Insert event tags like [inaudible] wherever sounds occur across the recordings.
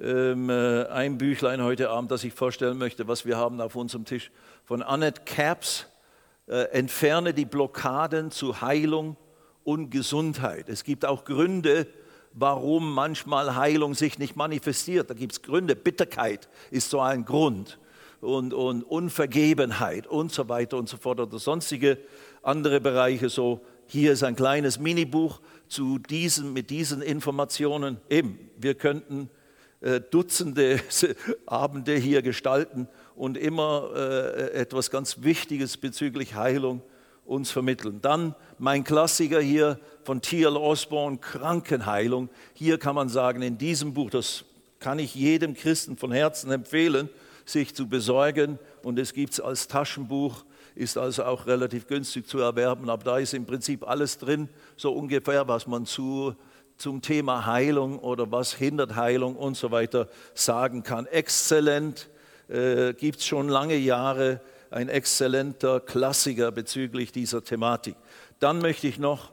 ähm, äh, ein Büchlein heute Abend, das ich vorstellen möchte, was wir haben auf unserem Tisch, von Annette Caps, äh, Entferne die Blockaden zu Heilung und Gesundheit. Es gibt auch Gründe, warum manchmal Heilung sich nicht manifestiert. Da gibt es Gründe. Bitterkeit ist so ein Grund und, und Unvergebenheit und so weiter und so fort oder sonstige andere Bereiche. So, hier ist ein kleines Minibuch zu diesen, mit diesen Informationen. Eben, wir könnten Dutzende [laughs] Abende hier gestalten und immer äh, etwas ganz Wichtiges bezüglich Heilung uns vermitteln. Dann mein Klassiker hier von T.L. Osborne, Krankenheilung. Hier kann man sagen, in diesem Buch, das kann ich jedem Christen von Herzen empfehlen, sich zu besorgen. Und es gibt es als Taschenbuch, ist also auch relativ günstig zu erwerben. Aber da ist im Prinzip alles drin, so ungefähr, was man zu, zum Thema Heilung oder was hindert Heilung und so weiter sagen kann. Exzellent, äh, gibt es schon lange Jahre, ein exzellenter Klassiker bezüglich dieser Thematik. Dann möchte ich noch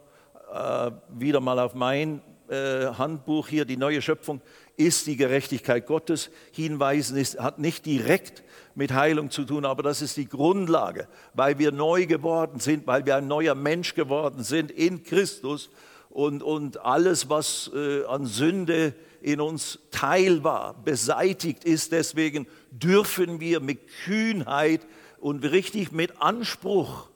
äh, wieder mal auf mein äh, Handbuch hier, die neue Schöpfung, ist die Gerechtigkeit Gottes hinweisen, ist, hat nicht direkt mit Heilung zu tun, aber das ist die Grundlage, weil wir neu geworden sind, weil wir ein neuer Mensch geworden sind in Christus und, und alles, was äh, an Sünde in uns Teil war, beseitigt ist. Deswegen dürfen wir mit Kühnheit und richtig mit Anspruch,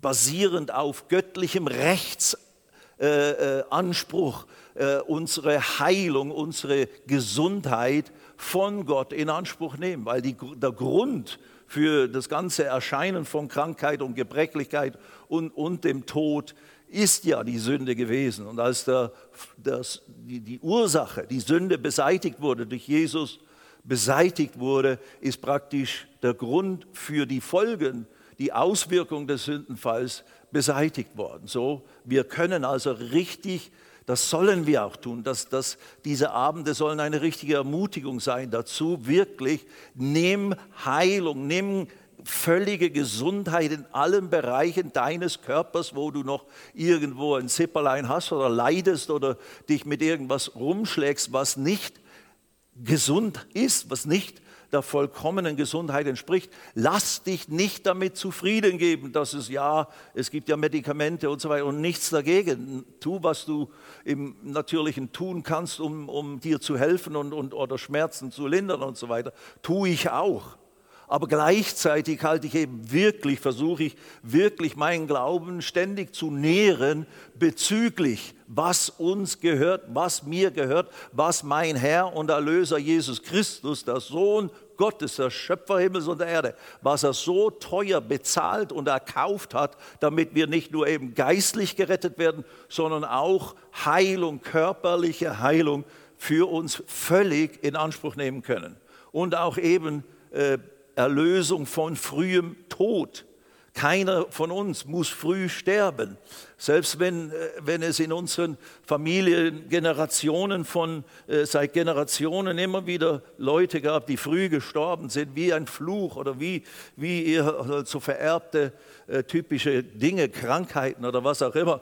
basierend auf göttlichem Rechtsanspruch, äh, äh, unsere Heilung, unsere Gesundheit von Gott in Anspruch nehmen, weil die, der Grund für das ganze Erscheinen von Krankheit und Gebrechlichkeit und, und dem Tod ist ja die Sünde gewesen. Und als der, das, die, die Ursache, die Sünde beseitigt wurde, durch Jesus beseitigt wurde, ist praktisch der Grund für die Folgen, die Auswirkung des Sündenfalls beseitigt worden. So, wir können also richtig, das sollen wir auch tun, dass, dass diese Abende sollen eine richtige Ermutigung sein dazu, wirklich, nimm Heilung, nimm völlige Gesundheit in allen Bereichen deines Körpers, wo du noch irgendwo ein Zipperlein hast oder leidest oder dich mit irgendwas rumschlägst, was nicht gesund ist, was nicht der vollkommenen Gesundheit entspricht. Lass dich nicht damit zufrieden geben, dass es ja, es gibt ja Medikamente und so weiter und nichts dagegen. Tu, was du im Natürlichen tun kannst, um, um dir zu helfen und, und, oder Schmerzen zu lindern und so weiter. Tu ich auch. Aber gleichzeitig halte ich eben wirklich, versuche ich wirklich meinen Glauben ständig zu nähren bezüglich, was uns gehört, was mir gehört, was mein Herr und Erlöser Jesus Christus, der Sohn Gottes, der Schöpfer Himmels und der Erde, was er so teuer bezahlt und erkauft hat, damit wir nicht nur eben geistlich gerettet werden, sondern auch Heilung, körperliche Heilung für uns völlig in Anspruch nehmen können. Und auch eben äh, Erlösung von frühem Tod. Keiner von uns muss früh sterben. Selbst wenn, äh, wenn es in unseren Familien Generationen von, äh, seit Generationen immer wieder Leute gab, die früh gestorben sind, wie ein Fluch oder wie, wie ihr so vererbte äh, typische Dinge, Krankheiten oder was auch immer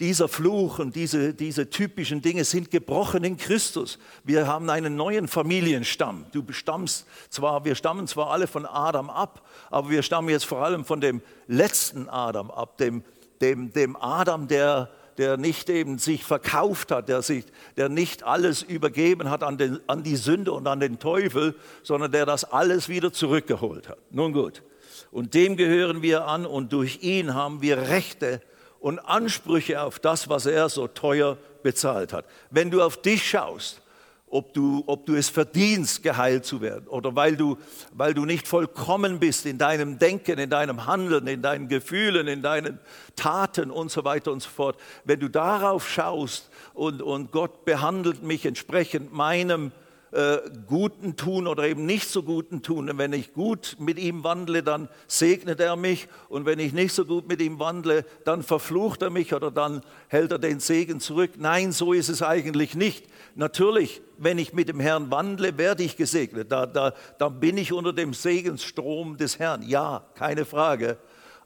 dieser Fluch und diese, diese typischen Dinge sind gebrochen in Christus. Wir haben einen neuen Familienstamm. Du stammst zwar, wir stammen zwar alle von Adam ab, aber wir stammen jetzt vor allem von dem letzten Adam ab, dem, dem, dem Adam, der, der nicht eben sich verkauft hat, der, sich, der nicht alles übergeben hat an, den, an die Sünde und an den Teufel, sondern der das alles wieder zurückgeholt hat. Nun gut, und dem gehören wir an und durch ihn haben wir Rechte und Ansprüche auf das, was er so teuer bezahlt hat. Wenn du auf dich schaust, ob du, ob du es verdienst, geheilt zu werden oder weil du, weil du nicht vollkommen bist in deinem Denken, in deinem Handeln, in deinen Gefühlen, in deinen Taten und so weiter und so fort. Wenn du darauf schaust und, und Gott behandelt mich entsprechend meinem äh, guten Tun oder eben nicht so guten Tun. Und wenn ich gut mit ihm wandle, dann segnet er mich. Und wenn ich nicht so gut mit ihm wandle, dann verflucht er mich oder dann hält er den Segen zurück. Nein, so ist es eigentlich nicht. Natürlich, wenn ich mit dem Herrn wandle, werde ich gesegnet. Da, da, da bin ich unter dem Segensstrom des Herrn. Ja, keine Frage.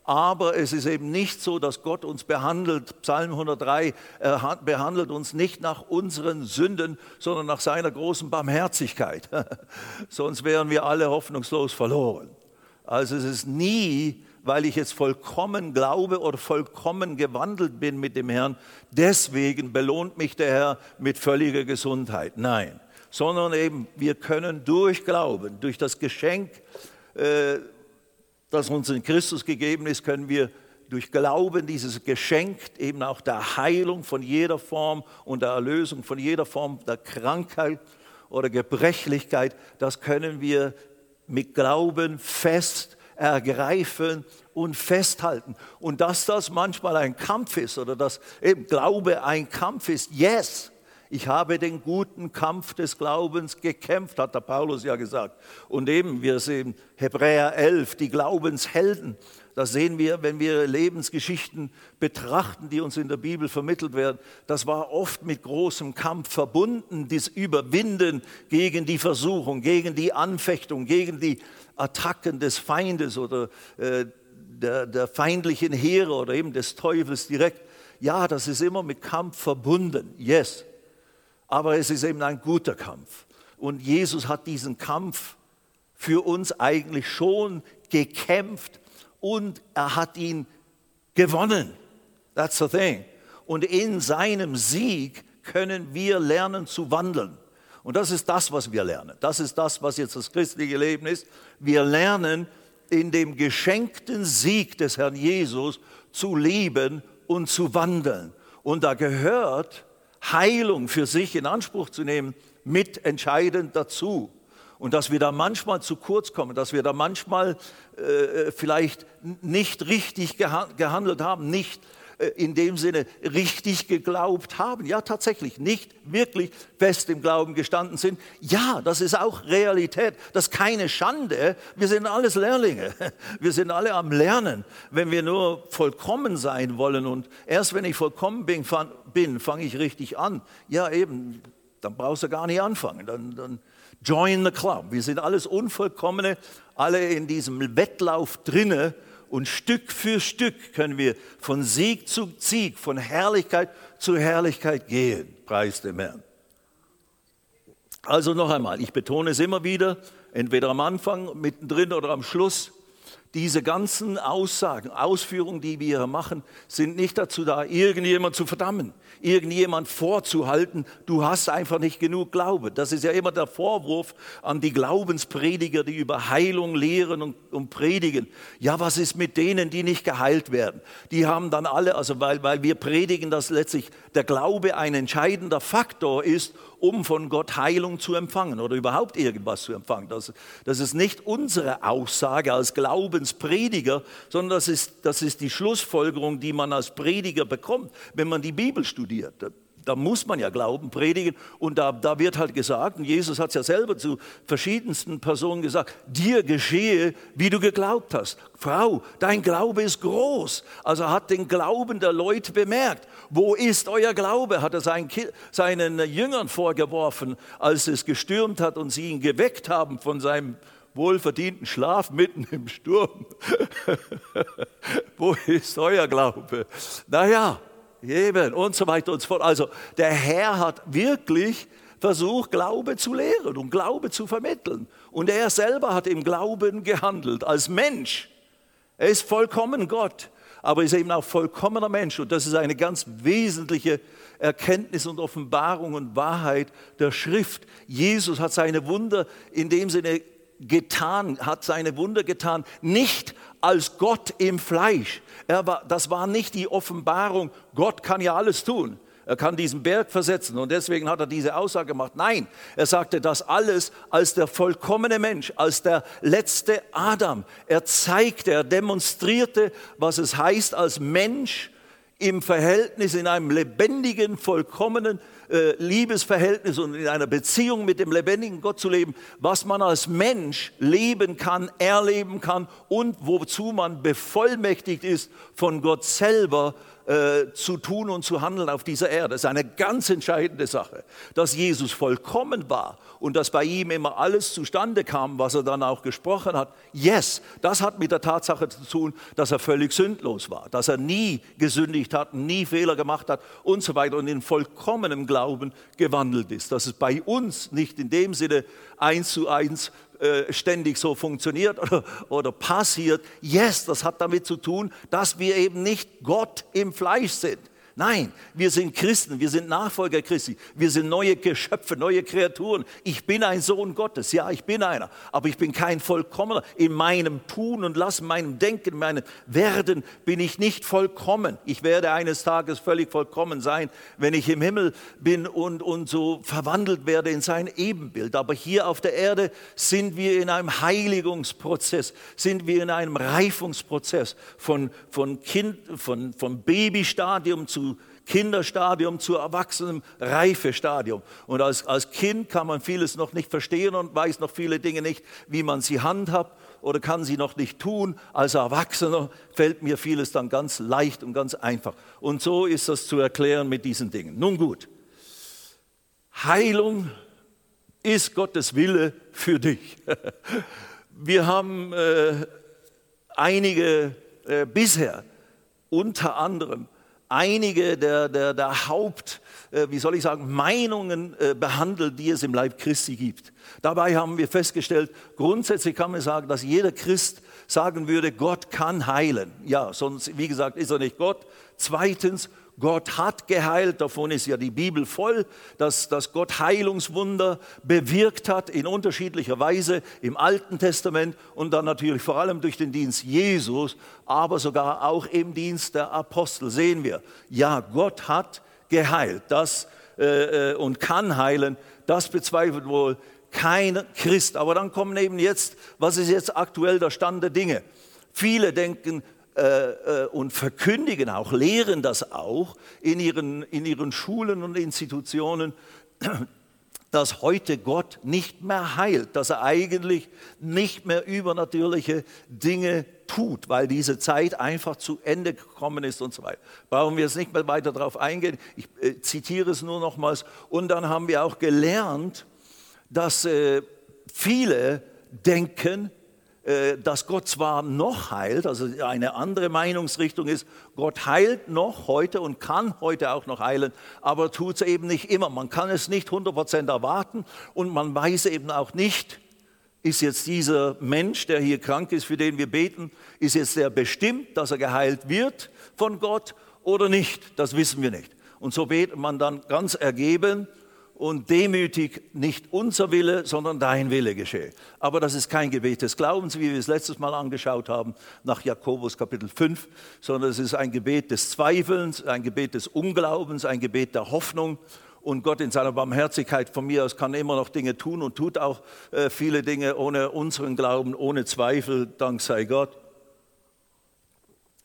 Aber es ist eben nicht so, dass Gott uns behandelt. Psalm 103 er behandelt uns nicht nach unseren Sünden, sondern nach seiner großen Barmherzigkeit. [laughs] Sonst wären wir alle hoffnungslos verloren. Also es ist nie, weil ich jetzt vollkommen glaube oder vollkommen gewandelt bin mit dem Herrn, deswegen belohnt mich der Herr mit völliger Gesundheit. Nein, sondern eben wir können durch Glauben, durch das Geschenk, äh, das uns in Christus gegeben ist, können wir durch Glauben dieses Geschenk eben auch der Heilung von jeder Form und der Erlösung von jeder Form der Krankheit oder Gebrechlichkeit, das können wir mit Glauben fest ergreifen und festhalten. Und dass das manchmal ein Kampf ist oder dass eben Glaube ein Kampf ist, yes, ich habe den guten Kampf des Glaubens gekämpft, hat der Paulus ja gesagt. Und eben, wir sehen Hebräer 11, die Glaubenshelden. Das sehen wir, wenn wir Lebensgeschichten betrachten, die uns in der Bibel vermittelt werden. Das war oft mit großem Kampf verbunden, das Überwinden gegen die Versuchung, gegen die Anfechtung, gegen die Attacken des Feindes oder äh, der, der feindlichen Heere oder eben des Teufels direkt. Ja, das ist immer mit Kampf verbunden. Yes aber es ist eben ein guter Kampf. Und Jesus hat diesen Kampf für uns eigentlich schon gekämpft und er hat ihn gewonnen. That's the thing. Und in seinem Sieg können wir lernen zu wandeln. Und das ist das, was wir lernen. Das ist das, was jetzt das christliche Leben ist. Wir lernen in dem geschenkten Sieg des Herrn Jesus zu leben und zu wandeln. Und da gehört Heilung für sich in Anspruch zu nehmen, mit entscheidend dazu. Und dass wir da manchmal zu kurz kommen, dass wir da manchmal äh, vielleicht nicht richtig gehandelt haben, nicht äh, in dem Sinne richtig geglaubt haben. Ja, tatsächlich nicht wirklich fest im Glauben gestanden sind. Ja, das ist auch Realität. Das ist keine Schande. Wir sind alles Lehrlinge. [laughs] Wir sind alle am Lernen. Wenn wir nur vollkommen sein wollen und erst wenn ich vollkommen bin, bin fange ich richtig an. Ja, eben, dann brauchst du gar nicht anfangen. Dann, dann join the club. Wir sind alles Unvollkommene, alle in diesem Wettlauf drinne und Stück für Stück können wir von Sieg zu Sieg, von Herrlichkeit zu Herrlichkeit gehen. Preis dem Herrn. Also noch einmal, ich betone es immer wieder, entweder am Anfang, mittendrin oder am Schluss. Diese ganzen Aussagen, Ausführungen, die wir hier machen, sind nicht dazu da, irgendjemand zu verdammen, irgendjemand vorzuhalten, du hast einfach nicht genug Glaube. Das ist ja immer der Vorwurf an die Glaubensprediger, die über Heilung lehren und, und predigen. Ja, was ist mit denen, die nicht geheilt werden? Die haben dann alle, also weil, weil wir predigen, dass letztlich der Glaube ein entscheidender Faktor ist, um von Gott Heilung zu empfangen oder überhaupt irgendwas zu empfangen. Das, das ist nicht unsere Aussage als Glaubensprediger, sondern das ist, das ist die Schlussfolgerung, die man als Prediger bekommt, wenn man die Bibel studiert da muss man ja Glauben predigen. Und da, da wird halt gesagt, und Jesus hat es ja selber zu verschiedensten Personen gesagt, dir geschehe, wie du geglaubt hast. Frau, dein Glaube ist groß. Also hat den Glauben der Leute bemerkt. Wo ist euer Glaube? Hat er seinen, seinen Jüngern vorgeworfen, als es gestürmt hat und sie ihn geweckt haben von seinem wohlverdienten Schlaf mitten im Sturm. [laughs] Wo ist euer Glaube? Naja, Eben und so weiter und so fort. Also der Herr hat wirklich versucht, Glaube zu lehren und Glaube zu vermitteln. Und er selber hat im Glauben gehandelt, als Mensch. Er ist vollkommen Gott, aber ist eben auch vollkommener Mensch. Und das ist eine ganz wesentliche Erkenntnis und Offenbarung und Wahrheit der Schrift. Jesus hat seine Wunder in dem Sinne getan, hat seine Wunder getan, nicht als Gott im Fleisch. War, das war nicht die Offenbarung, Gott kann ja alles tun. Er kann diesen Berg versetzen und deswegen hat er diese Aussage gemacht. Nein, er sagte das alles als der vollkommene Mensch, als der letzte Adam. Er zeigte, er demonstrierte, was es heißt, als Mensch im Verhältnis, in einem lebendigen, vollkommenen äh, Liebesverhältnis und in einer Beziehung mit dem lebendigen Gott zu leben, was man als Mensch leben kann, erleben kann und wozu man bevollmächtigt ist von Gott selber äh, zu tun und zu handeln auf dieser Erde. Das ist eine ganz entscheidende Sache. Dass Jesus vollkommen war und dass bei ihm immer alles zustande kam, was er dann auch gesprochen hat. Yes, das hat mit der Tatsache zu tun, dass er völlig sündlos war, dass er nie gesündigt hat, nie Fehler gemacht hat und so weiter und in vollkommenem Glauben gewandelt ist. Dass es bei uns nicht in dem Sinne eins zu eins äh, ständig so funktioniert oder, oder passiert. Yes, das hat damit zu tun, dass wir eben nicht Gott im Fleisch sind. Nein, wir sind Christen, wir sind Nachfolger Christi, wir sind neue Geschöpfe, neue Kreaturen. Ich bin ein Sohn Gottes, ja, ich bin einer, aber ich bin kein Vollkommener. In meinem Tun und Lassen, meinem Denken, meinem Werden bin ich nicht vollkommen. Ich werde eines Tages völlig vollkommen sein, wenn ich im Himmel bin und, und so verwandelt werde in sein Ebenbild. Aber hier auf der Erde sind wir in einem Heiligungsprozess, sind wir in einem Reifungsprozess von, von, kind, von, von Babystadium zu Kinderstadium zu erwachsenem Reifestadium. Und als, als Kind kann man vieles noch nicht verstehen und weiß noch viele Dinge nicht, wie man sie handhabt oder kann sie noch nicht tun. Als Erwachsener fällt mir vieles dann ganz leicht und ganz einfach. Und so ist das zu erklären mit diesen Dingen. Nun gut, Heilung ist Gottes Wille für dich. [laughs] Wir haben äh, einige äh, bisher unter anderem einige der, der, der Haupt, äh, wie soll ich sagen, Meinungen äh, behandelt, die es im Leib Christi gibt. Dabei haben wir festgestellt, grundsätzlich kann man sagen, dass jeder Christ sagen würde, Gott kann heilen. Ja, sonst, wie gesagt, ist er nicht Gott. Zweitens, Gott hat geheilt, davon ist ja die Bibel voll, dass, dass Gott Heilungswunder bewirkt hat in unterschiedlicher Weise im Alten Testament und dann natürlich vor allem durch den Dienst Jesus, aber sogar auch im Dienst der Apostel sehen wir, ja, Gott hat geheilt das, äh, äh und kann heilen, das bezweifelt wohl kein Christ. Aber dann kommen eben jetzt, was ist jetzt aktuell der Stand der Dinge? Viele denken, äh, äh, und verkündigen auch, lehren das auch in ihren, in ihren Schulen und Institutionen, [clears throat] dass heute Gott nicht mehr heilt, dass er eigentlich nicht mehr übernatürliche Dinge tut, weil diese Zeit einfach zu Ende gekommen ist und so weiter. Brauchen wir jetzt nicht mehr weiter darauf eingehen. Ich äh, zitiere es nur nochmals. Und dann haben wir auch gelernt, dass äh, viele denken, dass Gott zwar noch heilt, also eine andere Meinungsrichtung ist, Gott heilt noch heute und kann heute auch noch heilen, aber tut es eben nicht immer. Man kann es nicht 100% erwarten und man weiß eben auch nicht, ist jetzt dieser Mensch, der hier krank ist, für den wir beten, ist jetzt der bestimmt, dass er geheilt wird von Gott oder nicht? Das wissen wir nicht. Und so betet man dann ganz ergeben und demütig nicht unser Wille, sondern dein Wille geschehe. Aber das ist kein Gebet des Glaubens, wie wir es letztes Mal angeschaut haben, nach Jakobus Kapitel 5, sondern es ist ein Gebet des Zweifelns, ein Gebet des Unglaubens, ein Gebet der Hoffnung. Und Gott in seiner Barmherzigkeit von mir aus kann immer noch Dinge tun und tut auch äh, viele Dinge ohne unseren Glauben, ohne Zweifel, dank sei Gott.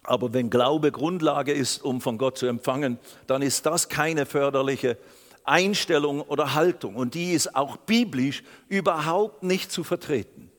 Aber wenn Glaube Grundlage ist, um von Gott zu empfangen, dann ist das keine förderliche Einstellung oder Haltung. Und die ist auch biblisch überhaupt nicht zu vertreten.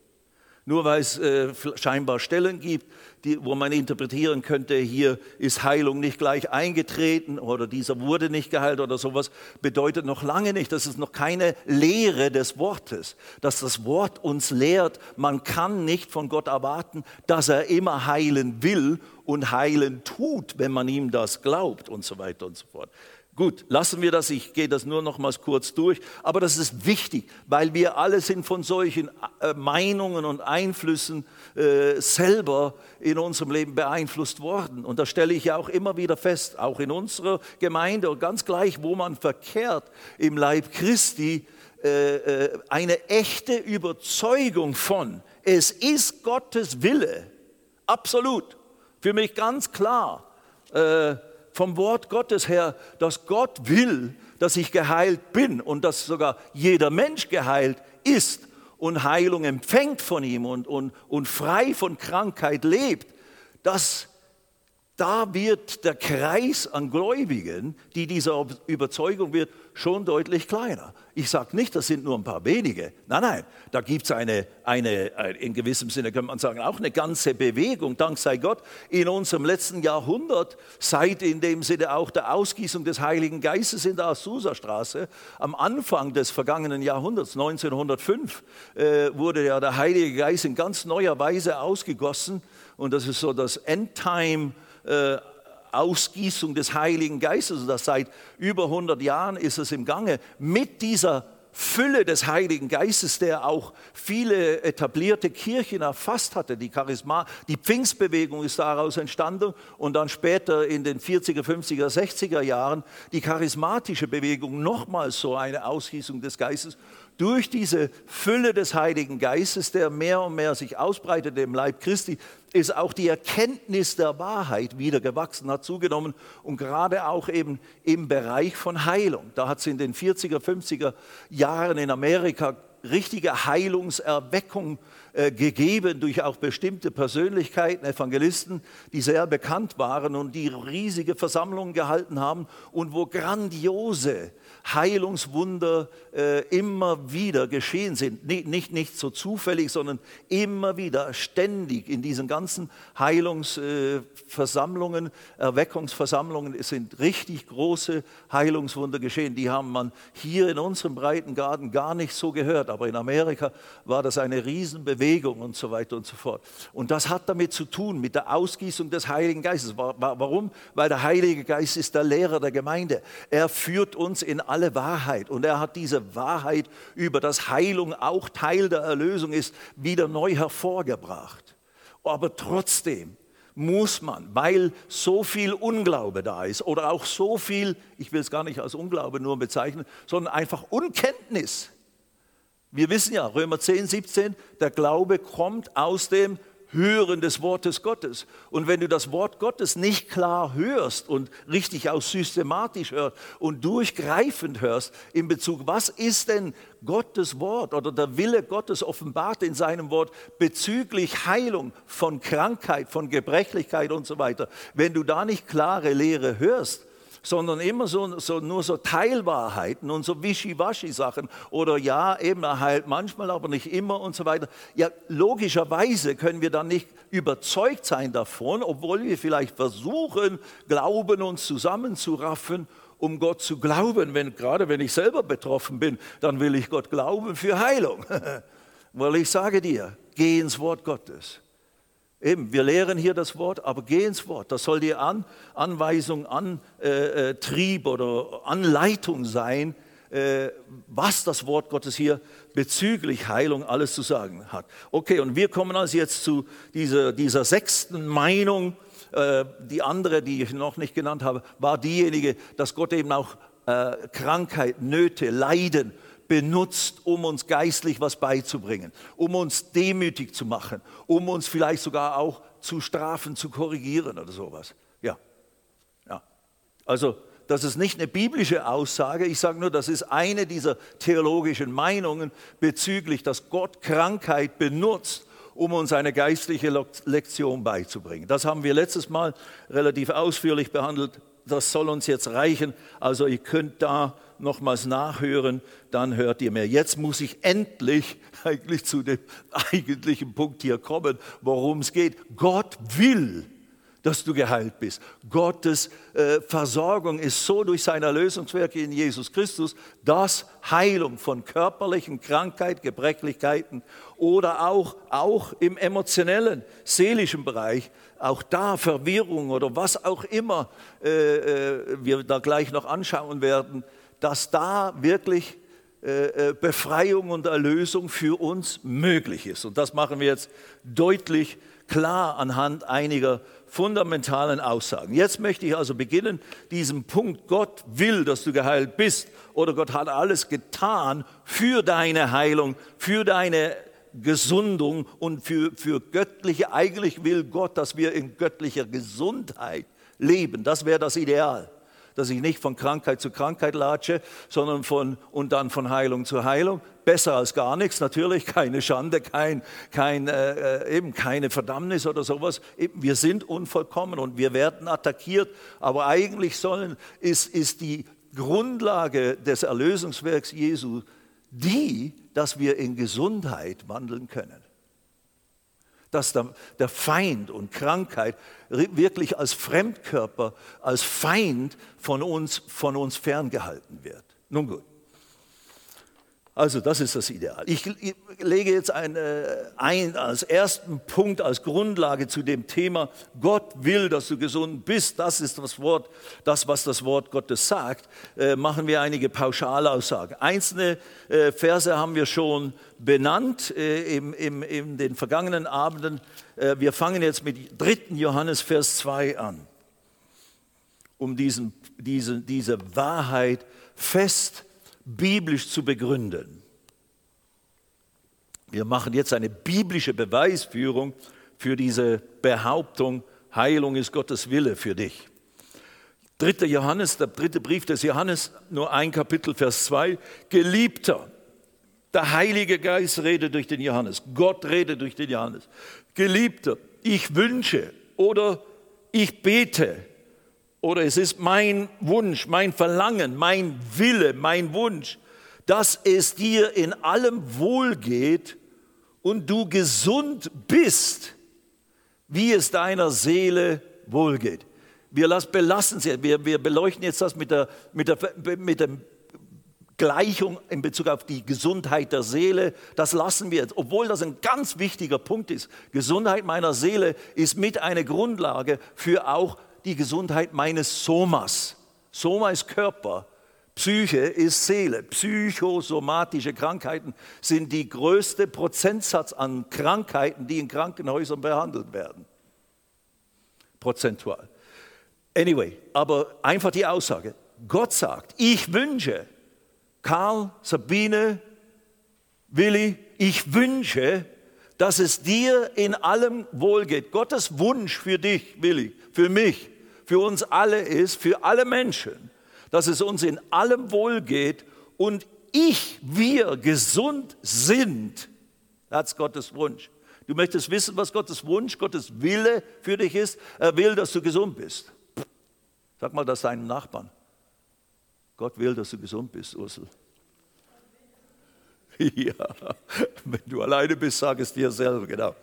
Nur weil es äh, scheinbar Stellen gibt, die, wo man interpretieren könnte, hier ist Heilung nicht gleich eingetreten oder dieser wurde nicht geheilt oder sowas, bedeutet noch lange nicht, dass es noch keine Lehre des Wortes, dass das Wort uns lehrt, man kann nicht von Gott erwarten, dass er immer heilen will und heilen tut, wenn man ihm das glaubt und so weiter und so fort. Gut, lassen wir das, ich gehe das nur noch mal kurz durch, aber das ist wichtig, weil wir alle sind von solchen äh, Meinungen und Einflüssen äh, selber in unserem Leben beeinflusst worden. Und das stelle ich ja auch immer wieder fest, auch in unserer Gemeinde und ganz gleich, wo man verkehrt im Leib Christi, äh eine echte Überzeugung von, es ist Gottes Wille, absolut, für mich ganz klar äh, vom Wort Gottes her, dass Gott will, dass ich geheilt bin und dass sogar jeder Mensch geheilt ist und Heilung empfängt von ihm und, und, und frei von Krankheit lebt, das da wird der Kreis an Gläubigen, die dieser Überzeugung wird, schon deutlich kleiner. Ich sage nicht, das sind nur ein paar wenige. Nein, nein, da gibt es eine, eine, in gewissem Sinne könnte man sagen, auch eine ganze Bewegung, dank sei Gott, in unserem letzten Jahrhundert, seit in dem Sinne auch der Ausgießung des Heiligen Geistes in der Azusa-Straße, am Anfang des vergangenen Jahrhunderts, 1905, äh, wurde ja der Heilige Geist in ganz neuer Weise ausgegossen. Und das ist so das Endtime äh, Ausgießung des Heiligen Geistes. Das seit über 100 Jahren ist es im Gange. Mit dieser Fülle des Heiligen Geistes, der auch viele etablierte Kirchen erfasst hatte. Die Charisma, die Pfingstbewegung ist daraus entstanden und dann später in den 40er, 50er, 60er Jahren die charismatische Bewegung nochmals so eine Ausgießung des Geistes durch diese Fülle des Heiligen Geistes, der mehr und mehr sich ausbreitet im Leib Christi, ist auch die Erkenntnis der Wahrheit wieder gewachsen, hat zugenommen und gerade auch eben im Bereich von Heilung. Da hat es in den 40er, 50er Jahren in Amerika richtige Heilungserweckung äh, gegeben durch auch bestimmte Persönlichkeiten, Evangelisten, die sehr bekannt waren und die riesige Versammlungen gehalten haben und wo grandiose Heilungswunder äh, immer wieder geschehen sind. Nicht, nicht, nicht so zufällig, sondern immer wieder, ständig in diesen ganzen Heilungsversammlungen, äh, Erweckungsversammlungen sind richtig große Heilungswunder geschehen. Die haben man hier in unserem Breitengarten gar nicht so gehört, aber in Amerika war das eine Riesenbewegung und so weiter und so fort. Und das hat damit zu tun, mit der Ausgießung des Heiligen Geistes. Warum? Weil der Heilige Geist ist der Lehrer der Gemeinde. Er führt uns in alle Wahrheit. Und er hat diese Wahrheit über das Heilung auch Teil der Erlösung ist, wieder neu hervorgebracht. Aber trotzdem muss man, weil so viel Unglaube da ist oder auch so viel, ich will es gar nicht als Unglaube nur bezeichnen, sondern einfach Unkenntnis. Wir wissen ja, Römer 10, 17, der Glaube kommt aus dem Hören des Wortes Gottes. Und wenn du das Wort Gottes nicht klar hörst und richtig auch systematisch hörst und durchgreifend hörst in Bezug, was ist denn Gottes Wort oder der Wille Gottes offenbart in seinem Wort bezüglich Heilung von Krankheit, von Gebrechlichkeit und so weiter, wenn du da nicht klare Lehre hörst, sondern immer so, so, nur so Teilwahrheiten und so Wischiwaschi-Sachen oder ja, eben er heilt manchmal, aber nicht immer und so weiter. Ja, logischerweise können wir dann nicht überzeugt sein davon, obwohl wir vielleicht versuchen, Glauben uns zusammenzuraffen um Gott zu glauben. Wenn, gerade wenn ich selber betroffen bin, dann will ich Gott glauben für Heilung. [laughs] Weil ich sage dir, geh ins Wort Gottes. Eben, wir lehren hier das Wort, aber geh ins Wort. Das soll die An Anweisung, Antrieb äh, äh oder Anleitung sein, äh, was das Wort Gottes hier bezüglich Heilung alles zu sagen hat. Okay, und wir kommen also jetzt zu dieser, dieser sechsten Meinung. Die andere, die ich noch nicht genannt habe, war diejenige, dass Gott eben auch Krankheit, Nöte, Leiden benutzt, um uns geistlich was beizubringen, um uns demütig zu machen, um uns vielleicht sogar auch zu strafen, zu korrigieren oder sowas. Ja, ja. Also das ist nicht eine biblische Aussage, ich sage nur, das ist eine dieser theologischen Meinungen bezüglich, dass Gott Krankheit benutzt, um uns eine geistliche Lektion beizubringen. Das haben wir letztes Mal relativ ausführlich behandelt. Das soll uns jetzt reichen. Also ihr könnt da nochmals nachhören, dann hört ihr mehr. Jetzt muss ich endlich [laughs] eigentlich zu dem [laughs] eigentlichen Punkt hier kommen, worum es geht. Gott will, dass du geheilt bist. Gottes äh, Versorgung ist so durch seine Erlösungswerke in Jesus Christus, dass Heilung von körperlichen Krankheit, Gebrechlichkeiten oder auch, auch im emotionellen, seelischen Bereich, auch da Verwirrung oder was auch immer äh, äh, wir da gleich noch anschauen werden, dass da wirklich äh, äh, Befreiung und Erlösung für uns möglich ist. Und das machen wir jetzt deutlich klar anhand einiger fundamentalen Aussagen. Jetzt möchte ich also beginnen, diesen Punkt, Gott will, dass du geheilt bist oder Gott hat alles getan für deine Heilung, für deine Gesundung und für, für göttliche, eigentlich will Gott, dass wir in göttlicher Gesundheit leben. Das wäre das Ideal dass ich nicht von Krankheit zu Krankheit latsche, sondern von und dann von Heilung zu Heilung. Besser als gar nichts, natürlich keine Schande, kein, kein, äh, äh eben keine Verdammnis oder sowas. Wir sind unvollkommen und wir werden attackiert, aber eigentlich sollen, ist, ist die Grundlage des Erlösungswerks Jesu die, dass wir in Gesundheit wandeln können dass der, Feind und Krankheit wirklich als Fremdkörper, als Feind von uns, von uns ferngehalten wird. Nun gut. Also das ist das Ideal. Ich lege jetzt ein, ein, als ersten Punkt, als Grundlage zu dem Thema, Gott will, dass du gesund bist. Das ist das Wort, das, was das Wort Gottes sagt. Äh, machen wir einige Pauschalaussagen. Einzelne äh, Verse haben wir schon benannt äh, im, im, in den vergangenen Abenden. Äh, wir fangen jetzt mit 3. Johannes, Vers 2 an, um diesen, diese, diese Wahrheit fest biblisch zu begründen. Wir machen jetzt eine biblische Beweisführung für diese Behauptung, Heilung ist Gottes Wille für dich. Dritter Johannes, der dritte Brief des Johannes, nur ein Kapitel, Vers 2. Geliebter, der Heilige Geist redet durch den Johannes, Gott redet durch den Johannes. Geliebter, ich wünsche oder ich bete, oder es ist mein Wunsch, mein Verlangen, mein Wille, mein Wunsch, dass es dir in allem wohlgeht und du gesund bist, wie es deiner Seele wohlgeht. Wir belassen es, wir, wir beleuchten jetzt das mit der, mit, der, mit der Gleichung in Bezug auf die Gesundheit der Seele. Das lassen wir jetzt, obwohl das ein ganz wichtiger Punkt ist. Gesundheit meiner Seele ist mit einer Grundlage für auch die Gesundheit meines Somas. Soma ist Körper, Psyche ist Seele. Psychosomatische Krankheiten sind die größte Prozentsatz an Krankheiten, die in Krankenhäusern behandelt werden. Prozentual. Anyway, aber einfach die Aussage. Gott sagt, ich wünsche, Karl, Sabine, Willi, ich wünsche, dass es dir in allem wohlgeht. Gottes Wunsch für dich, Willi, für mich, für uns alle ist, für alle Menschen, dass es uns in allem wohlgeht und ich, wir gesund sind. Das ist Gottes Wunsch. Du möchtest wissen, was Gottes Wunsch, Gottes Wille für dich ist? Er will, dass du gesund bist. Sag mal das deinem Nachbarn. Gott will, dass du gesund bist, Ursel. [laughs] Ja, wenn du alleine bist, sag es dir selber, genau.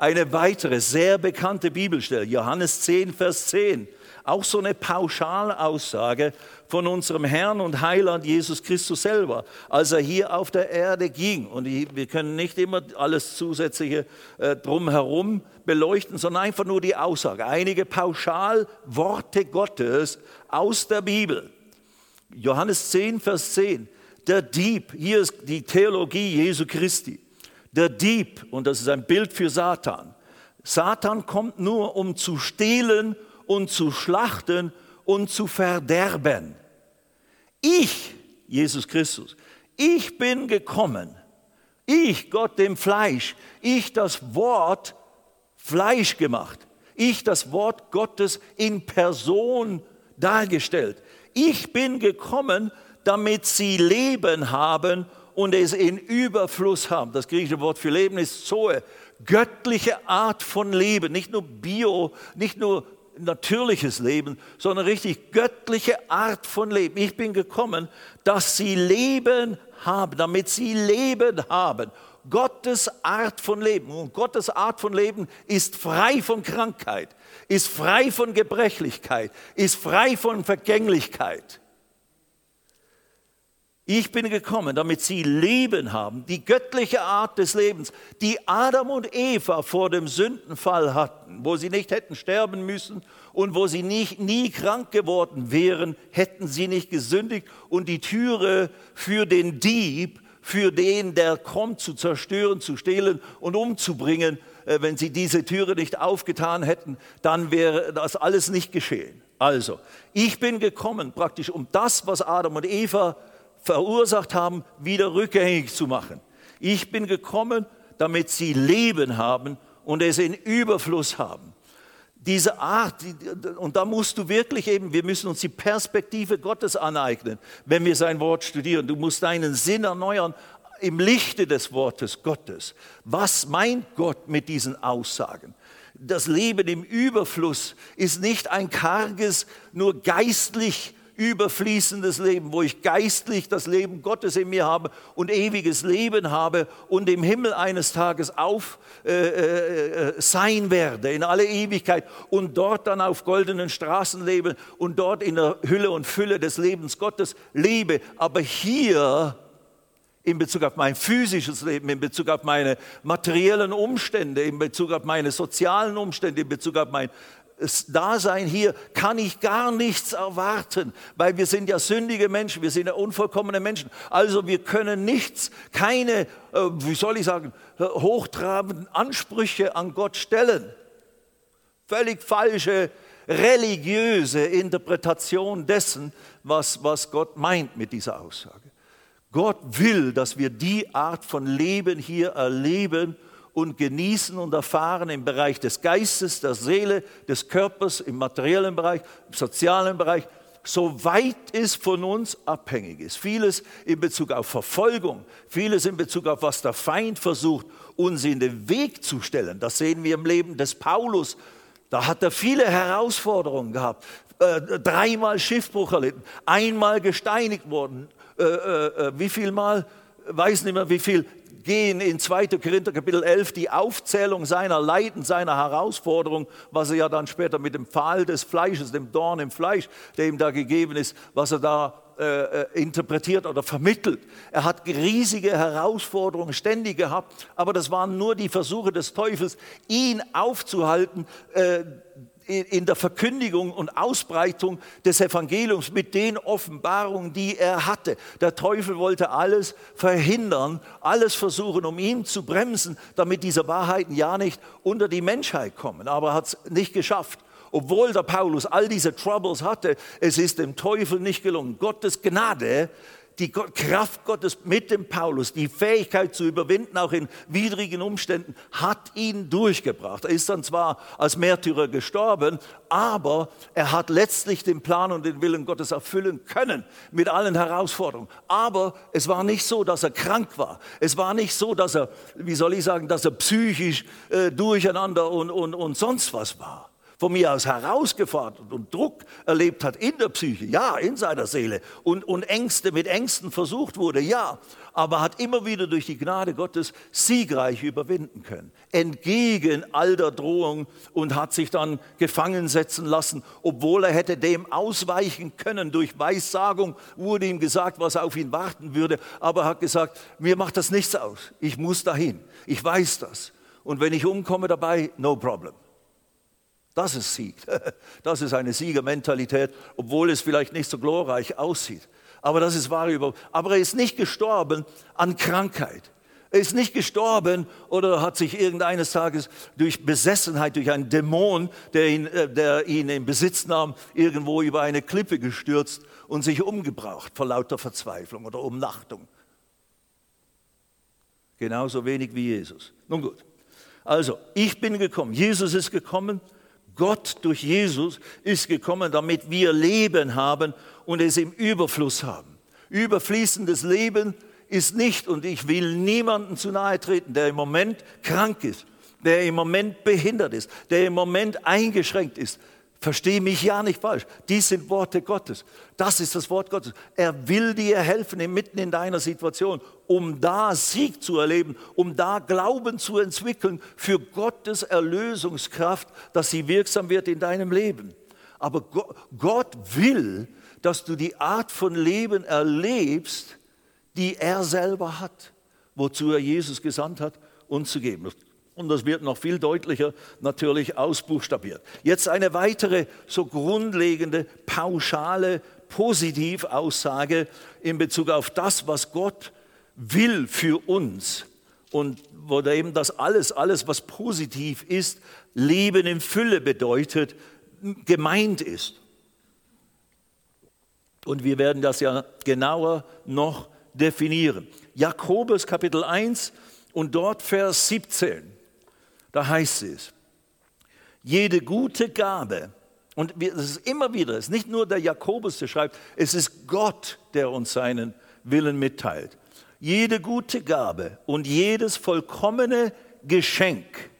Eine weitere sehr bekannte Bibelstelle, Johannes 10, Vers 10. Auch so eine Pauschalaussage von unserem Herrn und Heiland Jesus Christus selber, als er hier auf der Erde ging. Und wir können nicht immer alles Zusätzliche äh, drumherum beleuchten, sondern einfach nur die Aussage. Einige Pauschalworte Gottes aus der Bibel. Johannes 10, Vers 10. Der Dieb, hier ist die Theologie Jesu Christi. Der Dieb, und das ist ein Bild für Satan. Satan kommt nur, um zu stehlen und zu schlachten und zu verderben. Ich, Jesus Christus, ich bin gekommen. Ich, Gott dem Fleisch, ich das Wort Fleisch gemacht. Ich das Wort Gottes in Person dargestellt. Ich bin gekommen, damit sie Leben haben und es in Überfluss haben. Das griechische Wort für Leben ist Zoe, göttliche Art von Leben, nicht nur Bio, nicht nur natürliches Leben, sondern richtig göttliche Art von Leben. Ich bin gekommen, dass sie Leben haben, damit sie Leben haben. Gottes Art von Leben. Und Gottes Art von Leben ist frei von Krankheit, ist frei von Gebrechlichkeit, ist frei von Vergänglichkeit. Ich bin gekommen, damit sie Leben haben, die göttliche Art des Lebens, die Adam und Eva vor dem Sündenfall hatten, wo sie nicht hätten sterben müssen und wo sie nicht, nie krank geworden wären, hätten sie nicht gesündigt und die Türe für den Dieb, für den, der kommt zu zerstören, zu stehlen und umzubringen, äh, wenn sie diese Türe nicht aufgetan hätten, dann wäre das alles nicht geschehen. Also, ich bin gekommen praktisch um das, was Adam und Eva verursacht haben, wieder rückgängig zu machen. Ich bin gekommen, damit sie Leben haben und es in Überfluss haben. diese Art, und da musst du wirklich eben, wir müssen uns die Perspektive Gottes aneignen, wenn wir sein Wort studieren. Du musst deinen Sinn erneuern im Lichte des Wortes Gottes. Was meint Gott mit diesen Aussagen? Das Leben im Überfluss ist nicht ein karges, nur geistlich überfließendes Leben, wo ich geistlich das Leben Gottes in mir habe und ewiges Leben habe und im Himmel eines Tages auf äh, äh, äh, sein werde in alle Ewigkeit und dort dann auf goldenen Straßen lebe und dort in der Hülle und Fülle des Lebens Gottes lebe. Aber hier in Bezug auf mein physisches Leben, in Bezug auf meine materiellen Umstände, in Bezug auf meine sozialen Umstände, in Bezug auf mein Dasein hier kann ich gar nichts erwarten, weil wir sind ja sündige Menschen, wir sind ja unvollkommene Menschen. Also wir können nichts, keine, äh, wie soll ich sagen, hochtrabenden Ansprüche an Gott stellen. Völlig falsche religiöse Interpretation dessen, was, was Gott meint mit dieser Aussage. Gott will, dass wir die Art von Leben hier erleben und genießen und erfahren im Bereich des Geistes, der Seele, des Körpers, im materiellen Bereich, im sozialen Bereich, soweit es von uns abhängig ist. Vieles in Bezug auf Verfolgung, vieles in Bezug auf was der Feind versucht, uns in den Weg zu stellen. Das sehen wir im Leben des Paulus. Da hat er viele Herausforderungen gehabt. Äh, dreimal Schiffbruch erlitten, einmal gesteinigt worden. Äh, äh, äh wie viel Mal? Weiß nicht mehr wie viel gehen in 2. Korinther Kapitel 11 die Aufzählung seiner Leiden, seiner Herausforderung, was er ja dann später mit dem Pfahl des Fleisches, dem Dorn im Fleisch, der ihm da gegeben ist, was er da äh, äh, interpretiert oder vermittelt. Er hat riesige Herausforderungen ständig gehabt, aber das waren nur die Versuche des Teufels, ihn aufzuhalten, äh, in der Verkündigung und Ausbreitung des Evangeliums mit den Offenbarungen, die er hatte. Der Teufel wollte alles verhindern, alles versuchen, um ihn zu bremsen, damit diese Wahrheiten ja nicht unter die Menschheit kommen. Aber er hat es nicht geschafft. Obwohl der Paulus all diese Troubles hatte, es ist dem Teufel nicht gelungen. Gottes Gnade die Kraft Gottes mit dem Paulus, die Fähigkeit zu überwinden, auch in widrigen Umständen, hat ihn durchgebracht. Er ist dann zwar als Märtyrer gestorben, aber er hat letztlich den Plan und den Willen Gottes erfüllen können mit allen Herausforderungen. Aber es war nicht so, dass er krank war. Es war nicht so, dass er, wie soll ich sagen, dass er psychisch äh, durcheinander und, und, und sonst was war von mir aus herausgefordert und Druck erlebt hat in der Psyche, ja, in seiner Seele und, und Ängste mit Ängsten versucht wurde, ja, aber hat immer wieder durch die Gnade Gottes siegreich überwinden können, entgegen all der Drohung und hat sich dann gefangen setzen lassen, obwohl er hätte dem ausweichen können. Durch Weissagung wurde ihm gesagt, was auf ihn warten würde, aber er hat gesagt, mir macht das nichts aus, ich muss dahin, ich weiß das. Und wenn ich umkomme dabei, no problem. Das ist Sieg. [laughs] Das ist eine Siegermentalität, obwohl es vielleicht nicht so glorreich aussieht. Aber das ist wahre Überwindung. Aber er ist nicht gestorben an Krankheit. Er ist nicht gestorben oder hat sich irgendeines Tages durch Besessenheit, durch einen Dämon, der ihn, äh, der ihn in Besitz nahm, irgendwo über eine Klippe gestürzt und sich umgebracht vor lauter Verzweiflung oder Umnachtung. Genauso wenig wie Jesus. Nun gut. Also, ich bin gekommen. Jesus ist gekommen Gott durch Jesus ist gekommen, damit wir Leben haben und es im Überfluss haben. Überfließendes Leben ist nicht, und ich will niemanden zu nahe treten, der im Moment krank ist, der im Moment behindert ist, der im Moment eingeschränkt ist, Verstehe mich ja nicht falsch. Dies sind Worte Gottes. Das ist das Wort Gottes. Er will dir helfen mitten in deiner Situation, um da Sieg zu erleben, um da Glauben zu entwickeln für Gottes Erlösungskraft, dass sie wirksam wird in deinem Leben. Aber Gott will, dass du die Art von Leben erlebst, die er selber hat, wozu er Jesus gesandt hat, uns zu geben. Und das wird noch viel deutlicher natürlich ausbuchstabiert. Jetzt eine weitere so grundlegende, pauschale Positivaussage in Bezug auf das, was Gott will für uns. Und wo eben das alles, alles, was positiv ist, Leben in Fülle bedeutet, gemeint ist. Und wir werden das ja genauer noch definieren. Jakobus Kapitel 1 und dort Vers 17. Da heißt es, Jede gute Gabe, und es ist immer wieder, es ist nicht nur der Jakobus, der schreibt, es ist Gott, der uns seinen Willen mitteilt. Jede gute Gabe und jedes vollkommene Geschenk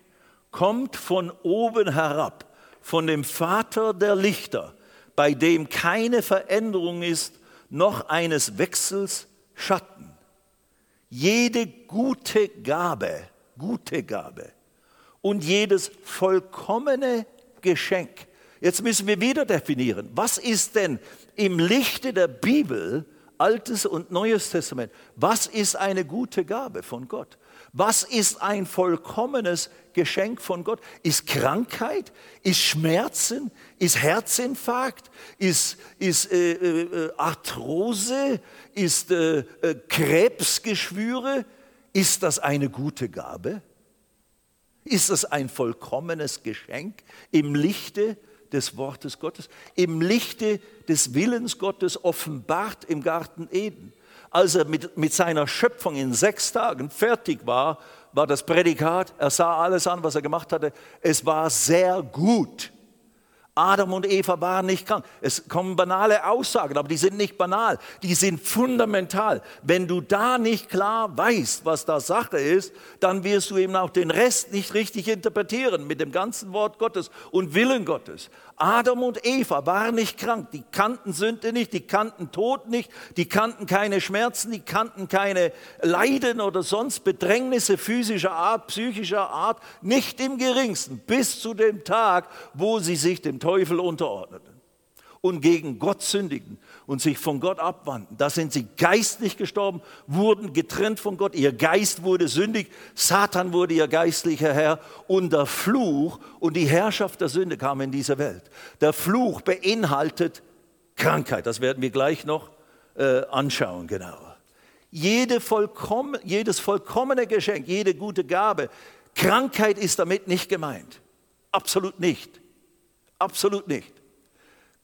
kommt von oben herab, von dem Vater der Lichter, bei dem keine Veränderung ist, noch eines Wechsels Schatten. Jede gute Gabe, gute Gabe und jedes vollkommene Geschenk. Jetzt müssen wir wieder definieren, was ist denn im Lichte der Bibel, Altes und Neues Testament, was ist eine gute Gabe von Gott? Was ist ein vollkommenes Geschenk von Gott? Ist Krankheit? Ist Schmerzen? Ist Herzinfarkt? Ist, ist äh, äh, Arthrose? Ist äh, äh Krebsgeschwüre? Ist das eine gute Gabe? Ist das ein vollkommenes Geschenk im Lichte des Wortes Gottes, im Lichte des Willens Gottes offenbart im Garten Eden? als er mit, mit seiner Schöpfung in sechs Tagen fertig war, war das Prädikat, er sah alles an, was er gemacht hatte, es war sehr gut. Adam und Eva waren nicht krank. Es kommen banale Aussagen, aber die sind nicht banal, die sind fundamental. Wenn du da nicht klar weißt, was da Sache ist, dann wirst du eben auch den Rest nicht richtig interpretieren mit dem ganzen Wort Gottes und Willen Gottes. Adam und Eva waren nicht krank, die kannten Sünde nicht, die kannten Tod nicht, die kannten keine Schmerzen, die kannten keine Leiden oder sonst Bedrängnisse physischer Art, psychischer Art, nicht im geringsten, bis zu dem Tag, wo sie sich dem Teufel unterordneten und gegen Gott sündigten und sich von Gott abwandten. Da sind sie geistlich gestorben, wurden getrennt von Gott. Ihr Geist wurde sündig, Satan wurde ihr geistlicher Herr und der Fluch und die Herrschaft der Sünde kam in diese Welt. Der Fluch beinhaltet Krankheit, das werden wir gleich noch äh, anschauen genauer. Jede vollkommen, jedes vollkommene Geschenk, jede gute Gabe, Krankheit ist damit nicht gemeint. Absolut nicht. Absolut nicht.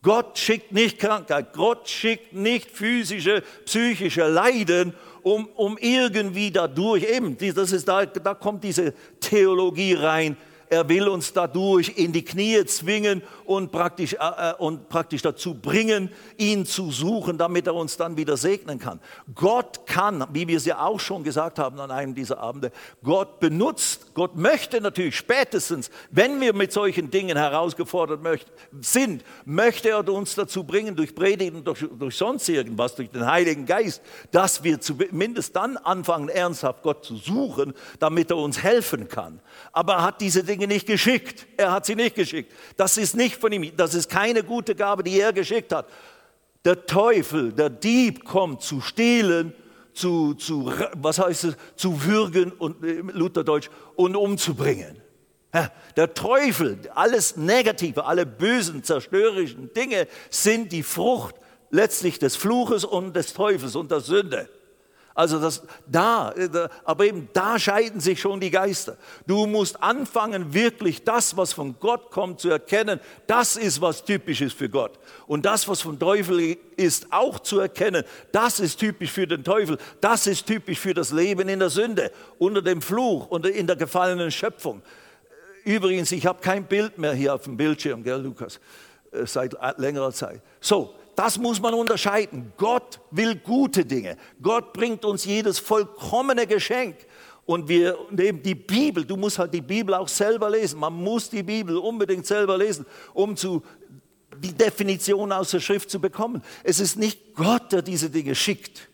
Gott schickt nicht Krankheit, Gott schickt nicht physische, psychische Leiden, um, um irgendwie dadurch, eben, das ist da, da kommt diese Theologie rein, er will uns dadurch in die Knie zwingen und praktisch, äh, äh, und praktisch dazu bringen, ihn zu suchen, damit er uns dann wieder segnen kann. Gott kann, wie wir es ja auch schon gesagt haben an einem dieser Abende, Gott benutzt, Gott möchte natürlich spätestens, wenn wir mit solchen Dingen herausgefordert möcht, sind, möchte er uns dazu bringen, durch Predigen, durch, durch sonst irgendwas, durch den Heiligen Geist, dass wir zumindest dann anfangen, ernsthaft Gott zu suchen, damit er uns helfen kann. Aber er hat diese Dinge nicht geschickt. Er hat sie nicht geschickt. Das ist nicht von ihm. Das ist keine gute Gabe, die er geschickt hat. Der Teufel, der Dieb kommt zu stehlen, zu, zu was heißt es, zu würgen und äh, Lutherdeutsch und umzubringen. Der Teufel, alles Negative, alle bösen, zerstörerischen Dinge sind die Frucht letztlich des Fluches und des Teufels und der Sünde. Also das, da, aber eben da scheiden sich schon die Geister. Du musst anfangen, wirklich das, was von Gott kommt, zu erkennen. Das ist was Typisches für Gott. Und das, was vom Teufel ist, auch zu erkennen. Das ist typisch für den Teufel. Das ist typisch für das Leben in der Sünde, unter dem Fluch und in der gefallenen Schöpfung. Übrigens, ich habe kein Bild mehr hier auf dem Bildschirm, gell, Lukas, äh, seit längerer Zeit. So, das muss man unterscheiden. Gott will gute Dinge. Gott bringt uns jedes vollkommene Geschenk. Und wir nehmen die Bibel, du musst halt die Bibel auch selber lesen. Man muss die Bibel unbedingt selber lesen, um zu, die Definition aus der Schrift zu bekommen. Es ist nicht Gott, der diese Dinge schickt.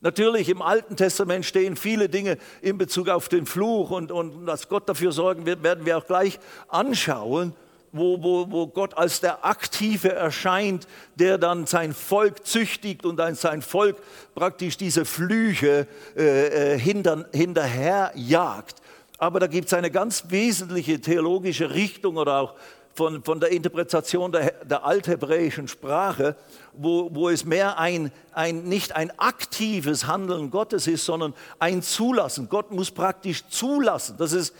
Natürlich, im Alten Testament stehen viele Dinge in Bezug auf den Fluch und, und dass Gott dafür sorgen wird, werden wir auch gleich anschauen wo, wo, wo Gott als der Aktive erscheint, der dann sein Volk züchtigt und dann sein Volk praktisch diese Flüche äh, äh hinter, hinterherjagt. Aber da gibt es eine ganz wesentliche theologische Richtung oder auch von, von der Interpretation der, der althebräischen Sprache, wo, wo es mehr ein, ein, nicht ein aktives Handeln Gottes ist, sondern ein Zulassen. Gott muss praktisch zulassen. Das ist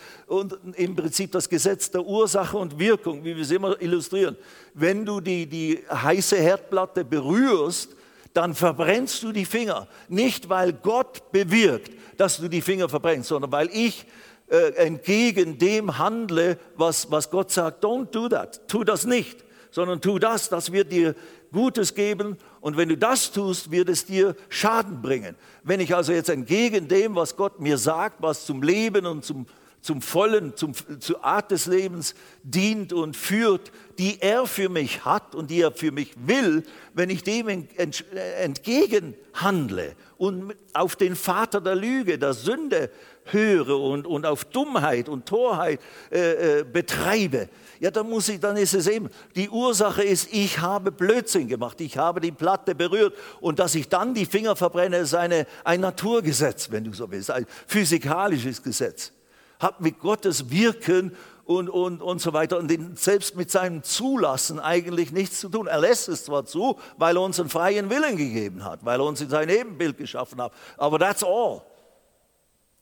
im Prinzip das Gesetz der Ursache und Wirkung, wie wir es immer illustrieren. Wenn du die, die heiße Herdplatte berührst, dann verbrennst du die Finger. Nicht, weil Gott bewirkt, dass du die Finger verbrennst, sondern weil ich äh, entgegen dem handle, was, was Gott sagt, don't do that, tu das nicht, sondern tu das, das wird dir Gutes geben und wenn du das tust, wird es dir Schaden bringen. Wenn ich also jetzt entgegen dem, was Gott mir sagt, was zum Leben und zum, zum vollen, zum, zur Art des Lebens dient und führt, die er für mich hat und die er für mich will, wenn ich dem entgegen handle und auf den Vater der Lüge, der Sünde höre und, und auf Dummheit und Torheit äh, äh, betreibe, ja, dann muss ich, dann ist es eben, die Ursache ist, ich habe Blödsinn gemacht, ich habe die Platte berührt und dass ich dann die Finger verbrenne, ist eine, ein Naturgesetz, wenn du so willst, ein physikalisches Gesetz. Hat mit Gottes Wirken und, und, und so weiter und den, selbst mit seinem Zulassen eigentlich nichts zu tun. Er lässt es zwar zu, weil er uns einen freien Willen gegeben hat, weil er uns in sein Ebenbild geschaffen hat, aber that's all.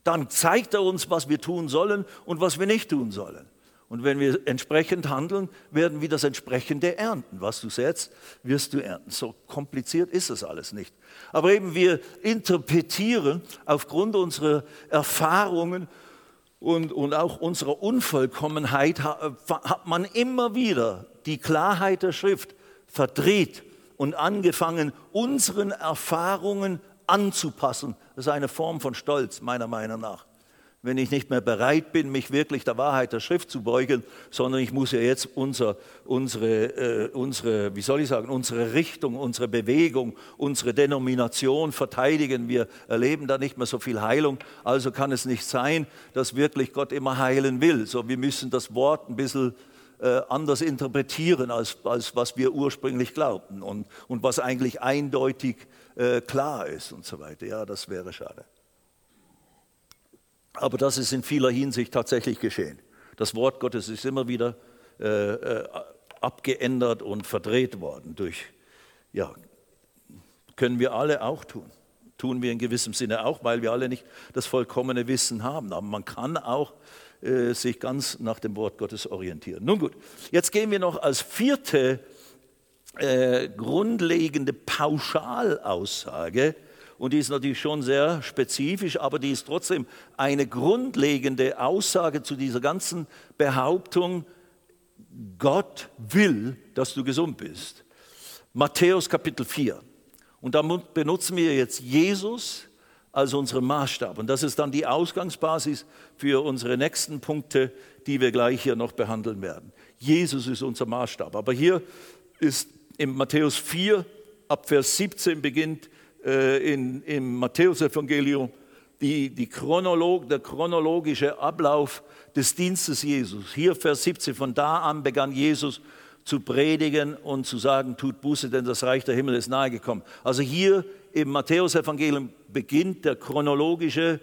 Dann zeigt er uns, was wir tun sollen und was wir nicht tun sollen. Und wenn wir entsprechend handeln, werden wir das entsprechende ernten. Was du setzt, wirst du ernten. So kompliziert ist es alles nicht. Aber eben wir interpretieren aufgrund unserer Erfahrungen und, und auch unserer Unvollkommenheit hat man immer wieder die Klarheit der Schrift verdreht und angefangen, unseren Erfahrungen anzupassen. Das ist eine Form von Stolz, meiner Meinung nach. Wenn ich nicht mehr bereit bin, mich wirklich der Wahrheit der Schrift zu beugen, sondern ich muss ja jetzt unser, unsere, äh, unsere, wie soll ich sagen, unsere Richtung, unsere Bewegung, unsere Denomination verteidigen. Wir erleben da nicht mehr so viel Heilung. Also kann es nicht sein, dass wirklich Gott immer heilen will. So, wir müssen das Wort ein bisschen äh, anders interpretieren, als, als was wir ursprünglich glaubten und, und was eigentlich eindeutig äh, klar ist und so weiter. Ja, das wäre schade. Aber das ist in vieler Hinsicht tatsächlich geschehen. Das Wort Gottes ist immer wieder äh, äh, abgeändert und verdreht worden durch, ja, können wir alle auch tun. Tun wir in gewissem Sinne auch, weil wir alle nicht das vollkommene Wissen haben. Aber man kann auch äh, sich ganz nach dem Wort Gottes orientieren. Nun gut, jetzt gehen wir noch als vierte äh, grundlegende Pauschalaussage und die ist natürlich schon sehr spezifisch, aber die ist trotzdem eine grundlegende Aussage zu dieser ganzen Behauptung, Gott will, dass du gesund bist. Matthäus Kapitel 4. Und da benutzen wir jetzt Jesus als unseren Maßstab. Und das ist dann die Ausgangsbasis für unsere nächsten Punkte, die wir gleich hier noch behandeln werden. Jesus ist unser Maßstab. Aber hier ist in Matthäus 4, ab Vers 17 beginnt äh, in, im Matthäusevangelium die, die Chronolog, der chronologische Ablauf des Dienstes Jesus. Hier Vers 17, von da an begann Jesus zu predigen und zu sagen, tut Buße, denn das Reich der Himmel ist nahegekommen. Also hier im Matthäusevangelium beginnt der chronologische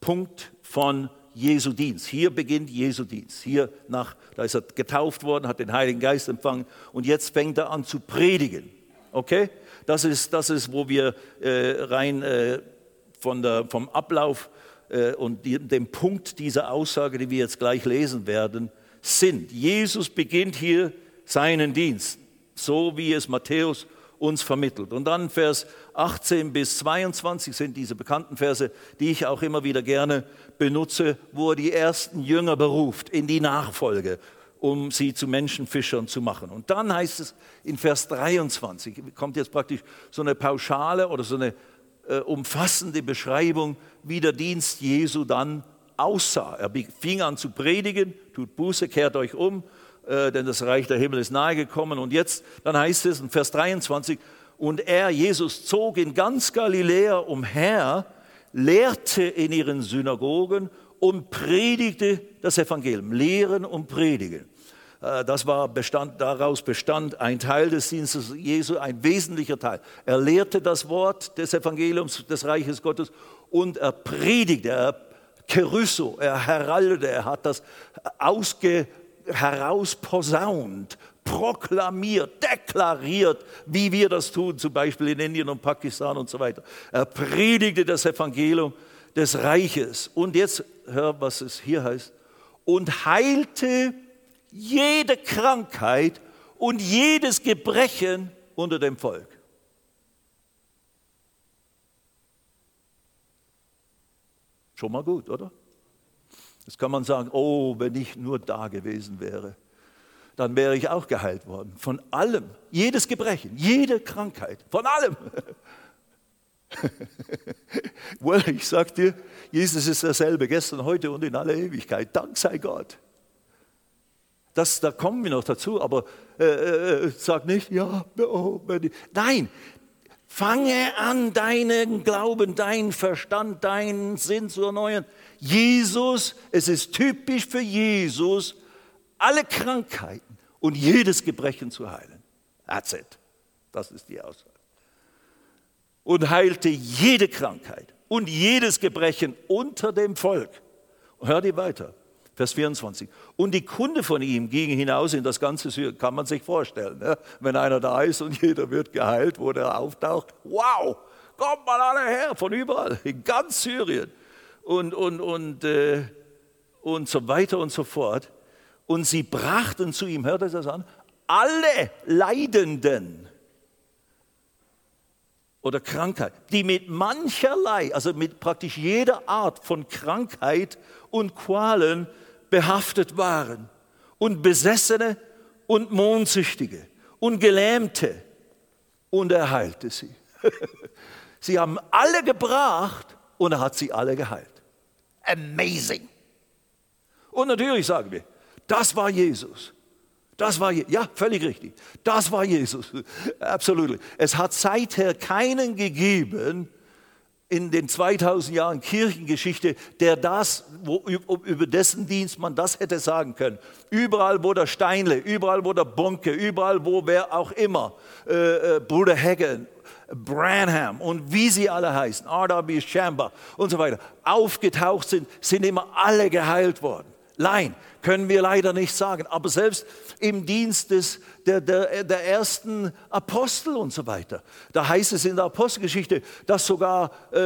Punkt von Jesu Dienst. Hier beginnt Jesu Dienst. Hier nach, da ist er getauft worden, hat den Heiligen Geist empfangen und jetzt fängt er an zu predigen. Okay? Das ist, das ist wo wir äh, rein äh, von der, vom Ablauf äh, und die, dem Punkt dieser Aussage, die wir jetzt gleich lesen werden, sind. Jesus beginnt hier seinen Dienst, so wie es Matthäus uns vermittelt. Und dann Vers 18 bis 22 sind diese bekannten Verse, die ich auch immer wieder gerne benutze, wo er die ersten Jünger beruft in die Nachfolge um sie zu Menschenfischern zu machen. Und dann heißt es in Vers 23, kommt jetzt praktisch so eine pauschale oder so eine äh, umfassende Beschreibung, wie der Dienst Jesu dann aussah. Er fing an zu predigen, tut Buße, kehrt euch um, äh, denn das Reich der Himmel ist nahe gekommen. Und jetzt, dann heißt es in Vers 23, und er, Jesus, zog in ganz Galiläa umher, lehrte in ihren Synagogen und predigte das Evangelium. Lehren und predigen. Äh, das war bestand, daraus bestand ein Teil des Dienstes Jesu, ein wesentlicher Teil. Er lehrte das Wort des Evangeliums des Reiches Gottes und er predigte, er Kerusso, er heraldete, er hat das ausge, herausposaunt, proklamiert, deklariert, wie wir das tun, zum Beispiel in Indien und Pakistan und so weiter. Er predigte das Evangelium des Reiches. Und jetzt hör, was es hier heißt. Und heilte jede Krankheit und jedes Gebrechen unter dem Volk. Schon mal gut, oder? Jetzt kann man sagen, oh, wenn ich nur da gewesen wäre, dann wäre ich auch geheilt worden. Von allem, jedes Gebrechen, jede Krankheit, von allem. [laughs] well, ich sag dir, Jesus ist derselbe, gestern, heute und in aller Ewigkeit. Dank sei Gott. Das, da kommen wir noch dazu, aber äh, äh, äh sag nicht, ja, oh, nein, fange an, deinen Glauben, deinen Verstand, deinen Sinn zu erneuern. Jesus, es ist typisch für Jesus, alle Krankheiten und jedes Gebrechen zu heilen. That's it. Das ist die Aussage. Und heilte jede Krankheit und jedes Gebrechen unter dem Volk. Hör die weiter. Vers 24. Und die Kunde von ihm ging hinaus in das ganze Syrien. Kann man sich vorstellen, ne? wenn einer da ist und [laughs] jeder wird geheilt, wo der auftaucht. Wow, kommt mal alle her, von überall, in ganz Syrien. Und, und, und, äh, und so weiter und so fort. Und sie brachten zu ihm, hört ihr das an? Alle Leidenden oder Krankheit, die mit mancherlei, also mit praktisch jeder Art von Krankheit und Qualen behaftet waren und Besessene und Mondsüchtige und Gelähmte und er heilte sie. [laughs] sie haben alle gebracht und er hat sie alle geheilt. Amazing. Und natürlich sagen wir, das war Jesus. Das war, ja, völlig richtig. Das war Jesus. [laughs] Absolut. Es hat seither keinen gegeben, in den 2000 Jahren Kirchengeschichte, der das, wo, über dessen Dienst man das hätte sagen können. Überall, wo der Steinle, überall, wo der Bonke, überall, wo wer auch immer, äh, äh, Bruder Hagen, Branham und wie sie alle heißen, R.W. Chamber und so weiter, aufgetaucht sind, sind immer alle geheilt worden. Nein, können wir leider nicht sagen. Aber selbst im Dienst des, der, der, der ersten Apostel und so weiter, da heißt es in der Apostelgeschichte, dass sogar, äh,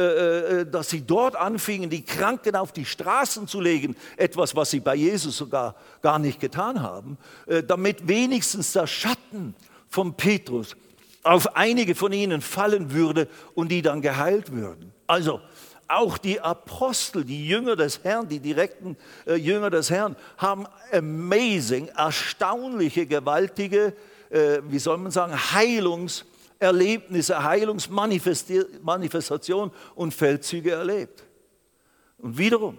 äh, dass sie dort anfingen, die Kranken auf die Straßen zu legen, etwas, was sie bei Jesus sogar gar nicht getan haben, äh, damit wenigstens der Schatten von Petrus auf einige von ihnen fallen würde und die dann geheilt würden. Also auch die Apostel, die Jünger des Herrn, die direkten äh, Jünger des Herrn, haben amazing, erstaunliche, gewaltige, äh, wie soll man sagen, Heilungserlebnisse, Heilungsmanifestationen und Feldzüge erlebt. Und wiederum,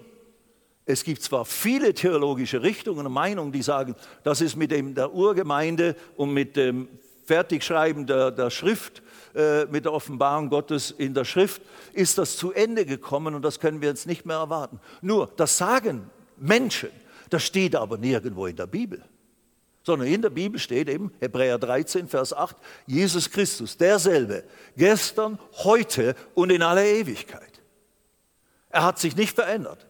es gibt zwar viele theologische Richtungen und Meinungen, die sagen, das ist mit dem, der Urgemeinde und mit dem Fertigschreiben der, der Schrift äh, mit der Offenbarung Gottes in der Schrift ist das zu Ende gekommen und das können wir jetzt nicht mehr erwarten. Nur, das sagen Menschen, das steht aber nirgendwo in der Bibel. Sondern in der Bibel steht eben Hebräer 13, Vers 8, Jesus Christus, derselbe, gestern, heute und in aller Ewigkeit. Er hat sich nicht verändert.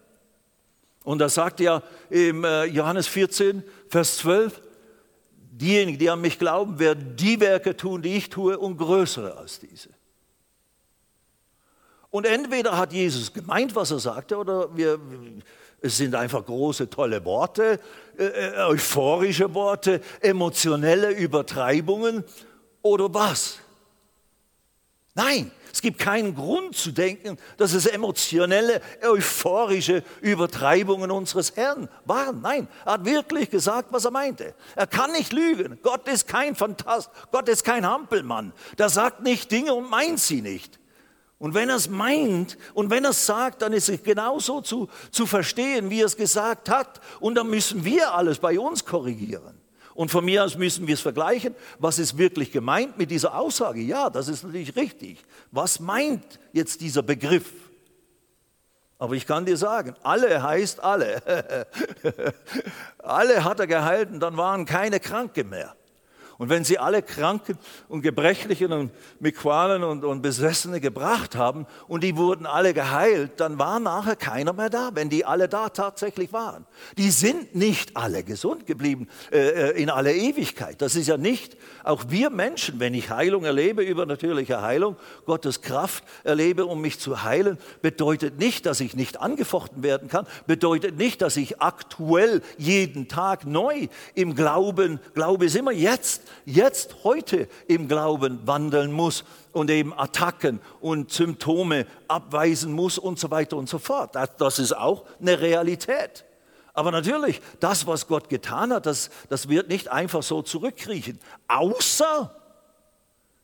Und da sagt ja im äh, Johannes 14, Vers 12, diejenigen, die an mich glauben, werden die Werke tun, die ich tue, und größere als diese. Und entweder hat Jesus gemeint, was er sagte, oder wir, es sind einfach große, tolle Worte, äh, äh euphorische Worte, emotionelle Übertreibungen, oder was? Nein, es gibt keinen Grund zu denken, dass es emotionelle, euphorische Übertreibungen unseres Herrn waren. Nein, er hat wirklich gesagt, was er meinte. Er kann nicht lügen. Gott ist kein Fantast, Gott ist kein Hampelmann. Der sagt nicht Dinge und meint sie nicht. Und wenn er es meint und wenn er es sagt, dann ist es genauso zu, zu verstehen, wie er es gesagt hat. Und dann müssen wir alles bei uns korrigieren. Und von mir aus müssen wir es vergleichen. Was ist wirklich gemeint mit dieser Aussage? Ja, das ist natürlich richtig. Was meint jetzt dieser Begriff? Aber ich kann dir sagen, alle heißt alle. [laughs] alle hat er gehalten, dann waren keine Kranke mehr. Und wenn sie alle Kranken und Gebrechlichen und mit Qualen und, und Besessene gebracht haben und die wurden alle geheilt, dann war nachher keiner mehr da, wenn die alle da tatsächlich waren. Die sind nicht alle gesund geblieben äh, äh in aller Ewigkeit. Das ist ja nicht, auch wir Menschen, wenn ich Heilung erlebe, übernatürliche Heilung, Gottes Kraft erlebe, um mich zu heilen, bedeutet nicht, dass ich nicht angefochten werden kann, bedeutet nicht, dass ich aktuell jeden Tag neu im Glauben, Glaube ist immer jetzt, jetzt, heute im Glauben wandeln muss und eben Attacken und Symptome abweisen muss und so weiter und so fort. Das, das ist auch eine Realität. Aber natürlich, das, was Gott getan hat, das, das wird nicht einfach so zurückkriechen. Außer,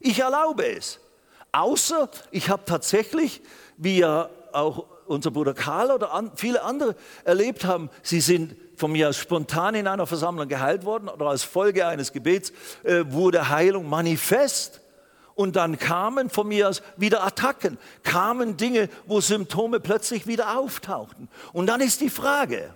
ich erlaube es. Außer, ich habe tatsächlich, wie ja auch unser Bruder Karl oder an, viele andere erlebt haben, sie sind von mir aus spontan in einer Versammlung geheilt worden oder als Folge eines Gebets äh, wurde Heilung manifest. Und dann kamen von mir aus wieder Attacken, kamen Dinge, wo Symptome plötzlich wieder auftauchten. Und dann ist die Frage,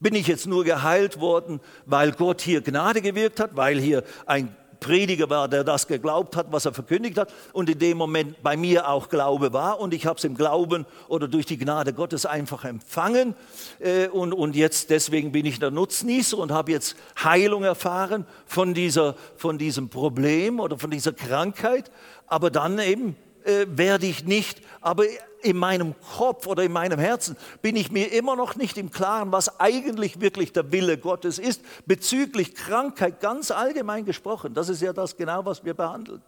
bin ich jetzt nur geheilt worden, weil Gott hier Gnade gewirkt hat, weil hier ein Prediger war, der das geglaubt hat, was er verkündigt hat und in dem Moment bei mir auch Glaube war und ich habe es im Glauben oder durch die Gnade Gottes einfach empfangen äh, und, und jetzt deswegen bin ich der Nutznießer und habe jetzt Heilung erfahren von, dieser, von diesem Problem oder von dieser Krankheit, aber dann eben äh, werde ich nicht, aber in meinem Kopf oder in meinem Herzen bin ich mir immer noch nicht im Klaren, was eigentlich wirklich der Wille Gottes ist, bezüglich Krankheit ganz allgemein gesprochen. Das ist ja das genau, was wir behandeln.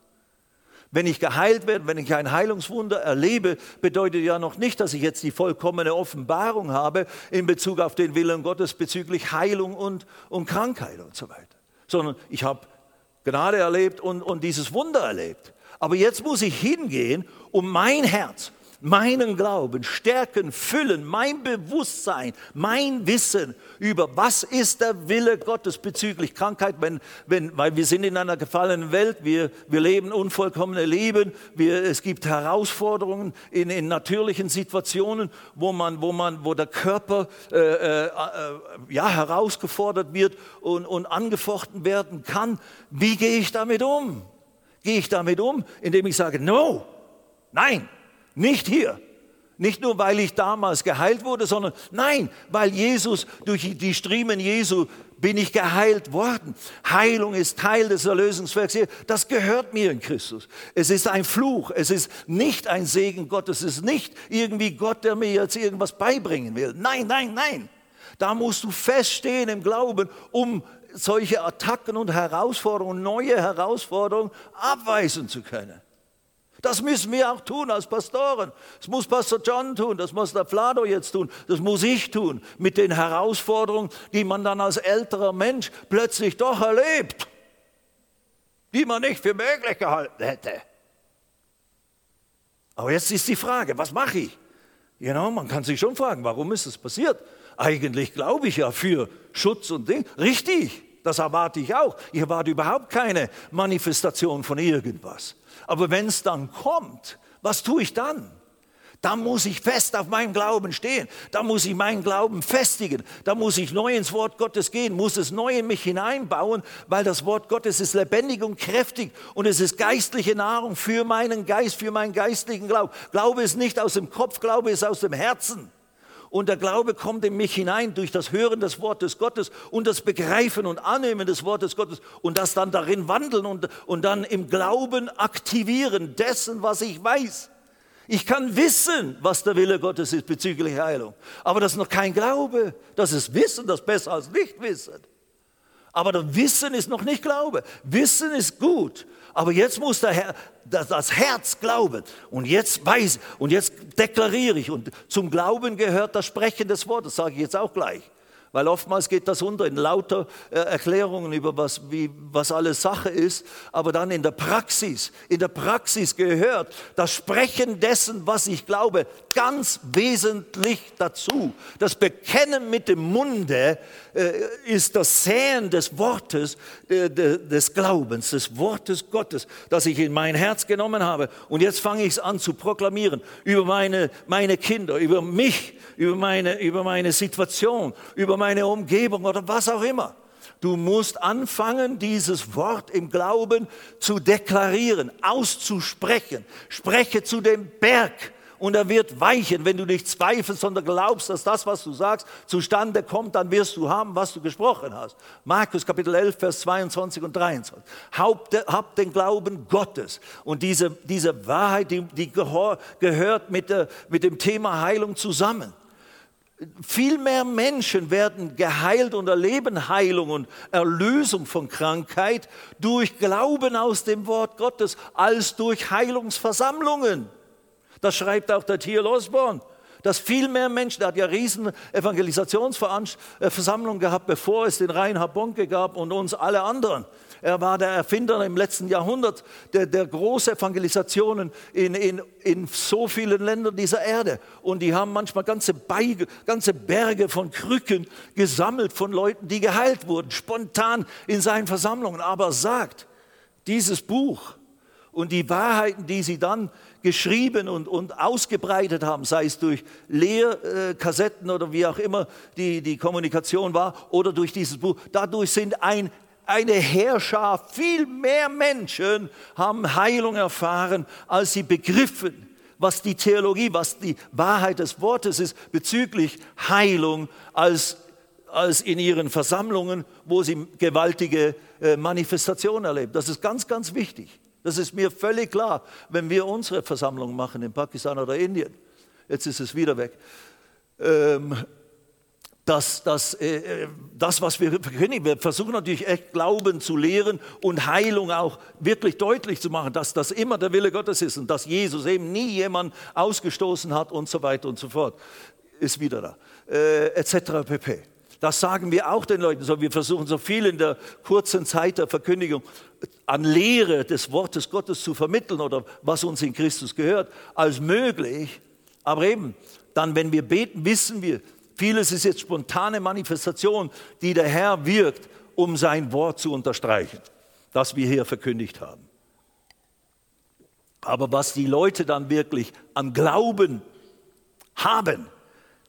Wenn ich geheilt werde, wenn ich ein Heilungswunder erlebe, bedeutet ja noch nicht, dass ich jetzt die vollkommene Offenbarung habe in Bezug auf den Willen Gottes bezüglich Heilung und, und Krankheit und so weiter. Sondern ich habe Gnade erlebt und, und dieses Wunder erlebt. Aber jetzt muss ich hingehen, um mein Herz meinen Glauben stärken, füllen, mein Bewusstsein, mein Wissen über, was ist der Wille Gottes bezüglich Krankheit, wenn, wenn, weil wir sind in einer gefallenen Welt, wir, wir leben unvollkommene Leben, wir, es gibt Herausforderungen in, in natürlichen Situationen, wo, man, wo, man, wo der Körper äh, äh, äh, ja, herausgefordert wird und, und angefochten werden kann. Wie gehe ich damit um? Gehe ich damit um, indem ich sage, no, nein, nicht hier. Nicht nur, weil ich damals geheilt wurde, sondern nein, weil Jesus, durch die Striemen Jesu bin ich geheilt worden. Heilung ist Teil des Erlösungswerks. Das gehört mir in Christus. Es ist ein Fluch. Es ist nicht ein Segen Gottes. Es ist nicht irgendwie Gott, der mir jetzt irgendwas beibringen will. Nein, nein, nein. Da musst du feststehen im Glauben, um solche Attacken und Herausforderungen, neue Herausforderungen abweisen zu können. Das müssen wir auch tun als Pastoren. Das muss Pastor John tun, das muss der Flado jetzt tun, das muss ich tun mit den Herausforderungen, die man dann als älterer Mensch plötzlich doch erlebt, die man nicht für möglich gehalten hätte. Aber jetzt ist die Frage, was mache ich? Know, man kann sich schon fragen, warum ist es passiert? Eigentlich glaube ich ja für Schutz und Ding. Richtig, das erwarte ich auch. Ich erwarte überhaupt keine Manifestation von irgendwas. Aber wenn es dann kommt, was tue ich dann? Da muss ich fest auf meinem Glauben stehen. Da muss ich meinen Glauben festigen. Da muss ich neu ins Wort Gottes gehen, muss es neu in mich hineinbauen, weil das Wort Gottes ist lebendig und kräftig und es ist geistliche Nahrung für meinen Geist, für meinen geistlichen Glauben. Glaube ist nicht aus dem Kopf, Glaube ist aus dem Herzen. Und der Glaube kommt in mich hinein durch das Hören des Wortes Gottes und das Begreifen und Annehmen des Wortes Gottes und das dann darin wandeln und, und dann im Glauben aktivieren dessen, was ich weiß. Ich kann wissen, was der Wille Gottes ist bezüglich Heilung. Aber das ist noch kein Glaube. Das ist Wissen, das ist besser als Nichtwissen. Aber das Wissen ist noch nicht Glaube. Wissen ist gut. Aber jetzt muss Herr, das Herz glauben. Und jetzt weiß, und jetzt deklariere ich. Und zum Glauben gehört das Sprechen des Wortes, sage ich jetzt auch gleich. Weil oftmals geht das unter in lauter äh, Erklärungen über was, wie, was alles Sache ist. Aber dann in der Praxis, in der Praxis gehört das Sprechen dessen, was ich glaube, ganz wesentlich dazu. Das Bekennen mit dem Munde ist das Säen des Wortes, äh, des Glaubens, des Wortes Gottes, das ich in mein Herz genommen habe. Und jetzt fange ich es an zu proklamieren über meine, meine Kinder, über mich, über meine, über meine Situation, über meine Umgebung oder was auch immer. Du musst anfangen, dieses Wort im Glauben zu deklarieren, auszusprechen. Spreche zu dem Berg und er wird weichen, wenn du nicht zweifelst, sondern glaubst, dass das, was du sagst, zustande kommt, dann wirst du haben, was du gesprochen hast. Markus Kapitel 11, Vers 22 und 23. Habt den Glauben Gottes. Und diese, diese Wahrheit, die, die gehört mit, der, mit dem Thema Heilung zusammen. Viel mehr Menschen werden geheilt und erleben Heilung und Erlösung von Krankheit durch Glauben aus dem Wort Gottes als durch Heilungsversammlungen. Das schreibt auch der Thiel Osborn. dass viel mehr Menschen, er hat ja riesen Evangelisationsversammlungen gehabt, bevor es den Reinhard Bonke gab und uns alle anderen. Er war der Erfinder im letzten Jahrhundert der, der großen Evangelisationen in, in, in so vielen Ländern dieser Erde. Und die haben manchmal ganze, Beige, ganze Berge von Krücken gesammelt von Leuten, die geheilt wurden, spontan in seinen Versammlungen. Aber sagt, dieses Buch und die Wahrheiten, die sie dann geschrieben und, und ausgebreitet haben, sei es durch Lehrkassetten oder wie auch immer die, die Kommunikation war, oder durch dieses Buch, dadurch sind ein eine Herrschaft, viel mehr Menschen haben Heilung erfahren, als sie begriffen, was die Theologie, was die Wahrheit des Wortes ist bezüglich Heilung, als, als in ihren Versammlungen, wo sie gewaltige äh, Manifestationen erleben. Das ist ganz, ganz wichtig. Das ist mir völlig klar, wenn wir unsere Versammlung machen in Pakistan oder Indien. Jetzt ist es wieder weg. Ähm, dass, dass äh, äh, das, was wir verkündigen, wir versuchen natürlich echt Glauben zu lehren und Heilung auch wirklich deutlich zu machen, dass das immer der Wille Gottes ist und dass Jesus eben nie jemand ausgestoßen hat und so weiter und so fort. Ist wieder da. Äh, etc. pp. Das sagen wir auch den Leuten so. Wir versuchen so viel in der kurzen Zeit der Verkündigung an Lehre des Wortes Gottes zu vermitteln oder was uns in Christus gehört, als möglich. Aber eben, dann, wenn wir beten, wissen wir, Vieles ist jetzt spontane Manifestation, die der Herr wirkt, um sein Wort zu unterstreichen, das wir hier verkündigt haben. Aber was die Leute dann wirklich an Glauben haben,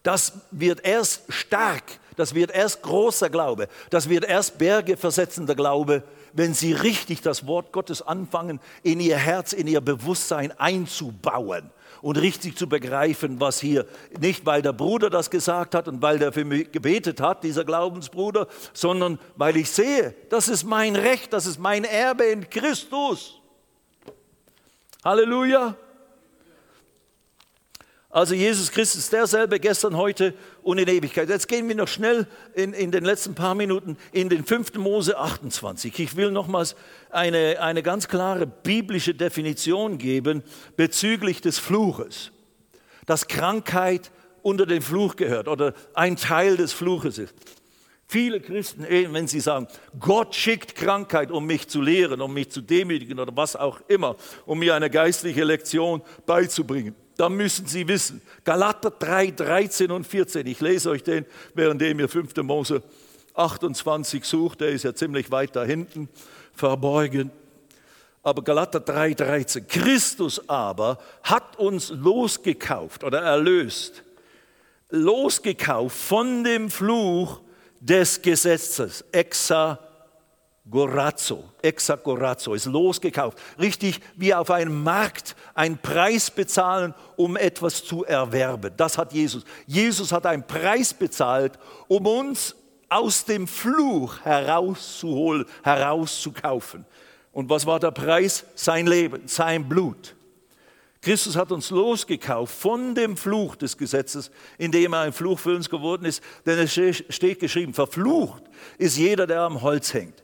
das wird erst stark, das wird erst großer Glaube, das wird erst Berge versetzender Glaube, wenn sie richtig das Wort Gottes anfangen, in ihr Herz, in ihr Bewusstsein einzubauen und richtig zu begreifen, was hier, nicht weil der Bruder das gesagt hat und weil der für mich gebetet hat, dieser Glaubensbruder, sondern weil ich sehe, das ist mein Recht, das ist mein Erbe in Christus. Halleluja. Also Jesus Christus ist derselbe gestern, heute und in Ewigkeit. Jetzt gehen wir noch schnell in, in den letzten paar Minuten in den 5. Mose 28. Ich will nochmals eine, eine ganz klare biblische Definition geben bezüglich des Fluches. Dass Krankheit unter den Fluch gehört oder ein Teil des Fluches ist. Viele Christen, eh, wenn sie sagen, Gott schickt Krankheit, um mich zu lehren, um mich zu demütigen oder was auch immer, um mir eine geistliche Lektion beizubringen dann müssen Sie wissen, Galater 3, 13 und 14, ich lese euch den, währenddem ihr 5. Mose 28 sucht, der ist ja ziemlich weit da hinten verborgen. Aber Galater 3, 13, Christus aber hat uns losgekauft oder erlöst, losgekauft von dem Fluch des Gesetzes, exa Gorazzo, Exacorazzo, ist losgekauft. Richtig wie auf einem Markt einen Preis bezahlen, um etwas zu erwerben. Das hat Jesus. Jesus hat einen Preis bezahlt, um uns aus dem Fluch herauszuholen, herauszukaufen. Und was war der Preis? Sein Leben, sein Blut. Christus hat uns losgekauft von dem Fluch des Gesetzes, indem er ein Fluch für uns geworden ist. Denn es steht geschrieben, verflucht ist jeder, der am Holz hängt.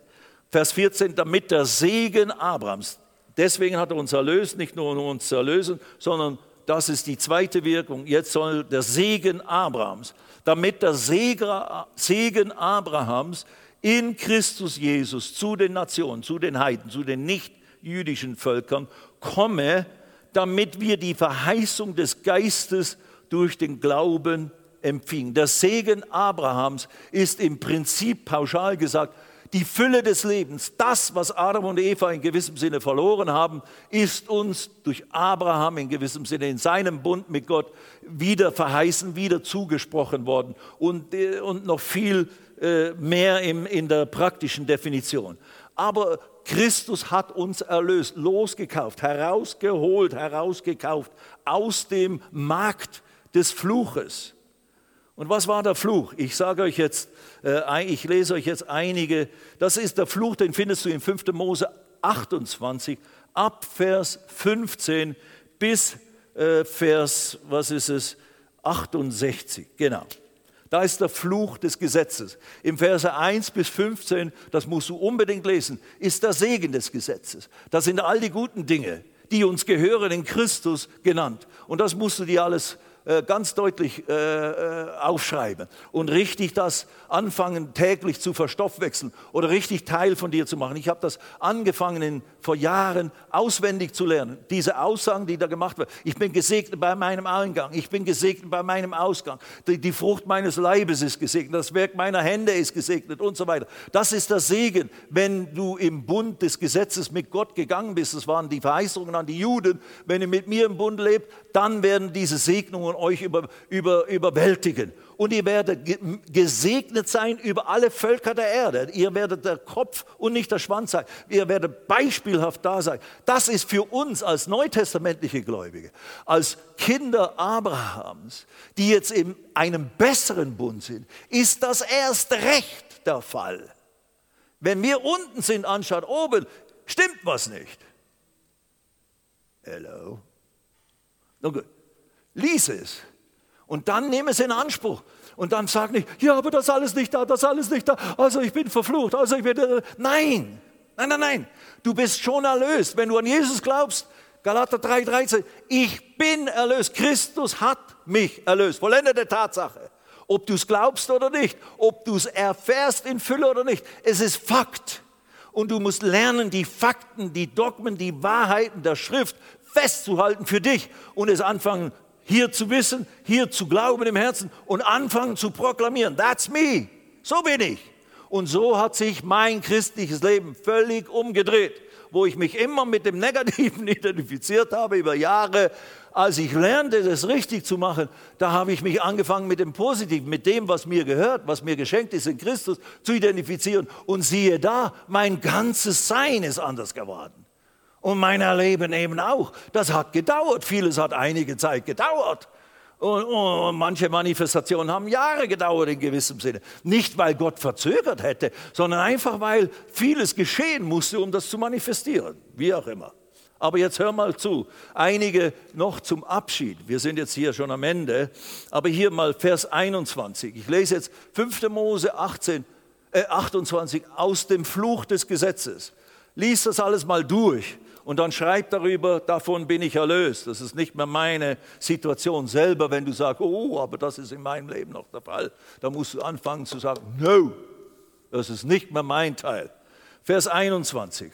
Vers 14, damit der Segen Abrahams, deswegen hat er uns erlöst, nicht nur um uns zu erlösen, sondern das ist die zweite Wirkung. Jetzt soll der Segen Abrahams, damit der Segen Abrahams in Christus Jesus zu den Nationen, zu den Heiden, zu den nicht-jüdischen Völkern komme, damit wir die Verheißung des Geistes durch den Glauben empfingen. Der Segen Abrahams ist im Prinzip pauschal gesagt die Fülle des Lebens, das, was Adam und Eva in gewissem Sinne verloren haben, ist uns durch Abraham in gewissem Sinne in seinem Bund mit Gott wieder verheißen, wieder zugesprochen worden und, äh, und noch viel äh, mehr im, in der praktischen Definition. Aber Christus hat uns erlöst, losgekauft, herausgeholt, herausgekauft aus dem Markt des Fluches. Und was war der Fluch? Ich sage euch jetzt, äh, ich lese euch jetzt einige. Das ist der Fluch, den findest du in 5. Mose 28, ab Vers 15 bis äh, Vers, was ist es, 68. Genau. Da ist der Fluch des Gesetzes. Im Verse 1 bis 15, das musst du unbedingt lesen, ist der Segen des Gesetzes. Das sind all die guten Dinge, die uns gehören in Christus genannt. Und das musst du dir alles ganz deutlich äh, äh, aufschreiben und richtig das anfangen täglich zu verstoffwechseln oder richtig Teil von dir zu machen. Ich habe das angefangen in, vor Jahren auswendig zu lernen. Diese Aussagen, die da gemacht werden. Ich bin gesegnet bei meinem Eingang, ich bin gesegnet bei meinem Ausgang. Die, die Frucht meines Leibes ist gesegnet, das Werk meiner Hände ist gesegnet und so weiter. Das ist der Segen, wenn du im Bund des Gesetzes mit Gott gegangen bist. Das waren die Verheißungen an die Juden. Wenn ihr mit mir im Bund lebt, dann werden diese Segnungen und euch über, über, überwältigen. Und ihr werdet gesegnet sein über alle Völker der Erde. Ihr werdet der Kopf und nicht der Schwanz sein. Ihr werdet beispielhaft da sein. Das ist für uns als neutestamentliche Gläubige, als Kinder Abrahams, die jetzt in einem besseren Bund sind, ist das erst recht der Fall. Wenn wir unten sind anstatt oben, stimmt was nicht. Hello. Nun gut. Lies es. Und dann nehme es in Anspruch. Und dann sag nicht, ja, aber das alles nicht da, das alles nicht da. Also ich bin verflucht. Also ich bin. Nein, nein, nein, nein. Du bist schon erlöst. Wenn du an Jesus glaubst, Galater 3,13, ich bin erlöst. Christus hat mich erlöst. Vollendete Tatsache. Ob du es glaubst oder nicht, ob du es erfährst in Fülle oder nicht, es ist Fakt. Und du musst lernen, die Fakten, die Dogmen, die Wahrheiten der Schrift festzuhalten für dich und es anfangen hier zu wissen, hier zu glauben im Herzen und anfangen zu proklamieren. That's me. So bin ich. Und so hat sich mein christliches Leben völlig umgedreht, wo ich mich immer mit dem Negativen [laughs] identifiziert habe über Jahre. Als ich lernte, das richtig zu machen, da habe ich mich angefangen mit dem Positiven, mit dem, was mir gehört, was mir geschenkt ist in Christus, zu identifizieren. Und siehe da, mein ganzes Sein ist anders geworden. Und mein Erleben eben auch. Das hat gedauert. Vieles hat einige Zeit gedauert. Und, und, manche Manifestationen haben Jahre gedauert in gewissem Sinne. Nicht, weil Gott verzögert hätte, sondern einfach, weil vieles geschehen musste, um das zu manifestieren. Wie auch immer. Aber jetzt hör mal zu. Einige noch zum Abschied. Wir sind jetzt hier schon am Ende. Aber hier mal Vers 21. Ich lese jetzt 5. Mose 18, äh 28 aus dem Fluch des Gesetzes. Lies das alles mal durch und dann schreib darüber, davon bin ich erlöst. Das ist nicht mehr meine Situation selber, wenn du sagst, oh, aber das ist in meinem Leben noch der Fall. Da musst du anfangen zu sagen, no, das ist nicht mehr mein Teil. Vers 21.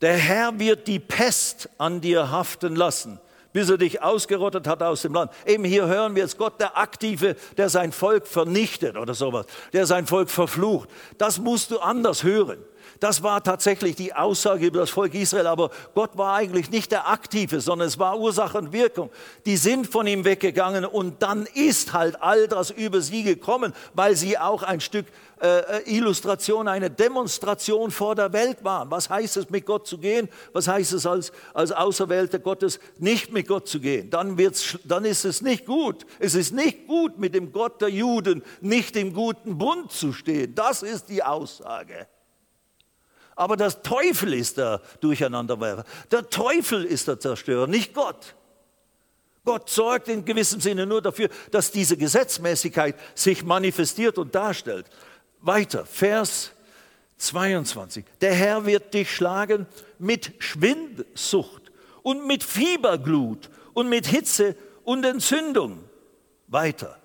Der Herr wird die Pest an dir haften lassen, bis er dich ausgerottet hat aus dem Land. Eben hier hören wir jetzt Gott, der Aktive, der sein Volk vernichtet oder sowas, der sein Volk verflucht. Das musst du anders hören. Das war tatsächlich die Aussage über das Volk Israel, aber Gott war eigentlich nicht der Aktive, sondern es war Ursache und Wirkung. Die sind von ihm weggegangen und dann ist halt all das über sie gekommen, weil sie auch ein Stück äh, äh Illustration, eine Demonstration vor der Welt waren. Was heißt es, mit Gott zu gehen? Was heißt es, als, als Auserwählter Gottes nicht mit Gott zu gehen? Dann, wird's, dann ist es nicht gut. Es ist nicht gut, mit dem Gott der Juden nicht im guten Bund zu stehen. Das ist die Aussage. Aber der Teufel ist der Durcheinanderwerfer. Der Teufel ist der Zerstörer, nicht Gott. Gott sorgt in gewissem Sinne nur dafür, dass diese Gesetzmäßigkeit sich manifestiert und darstellt. Weiter, Vers 22. Der Herr wird dich schlagen mit Schwindsucht und mit Fieberglut und mit Hitze und Entzündung. Weiter.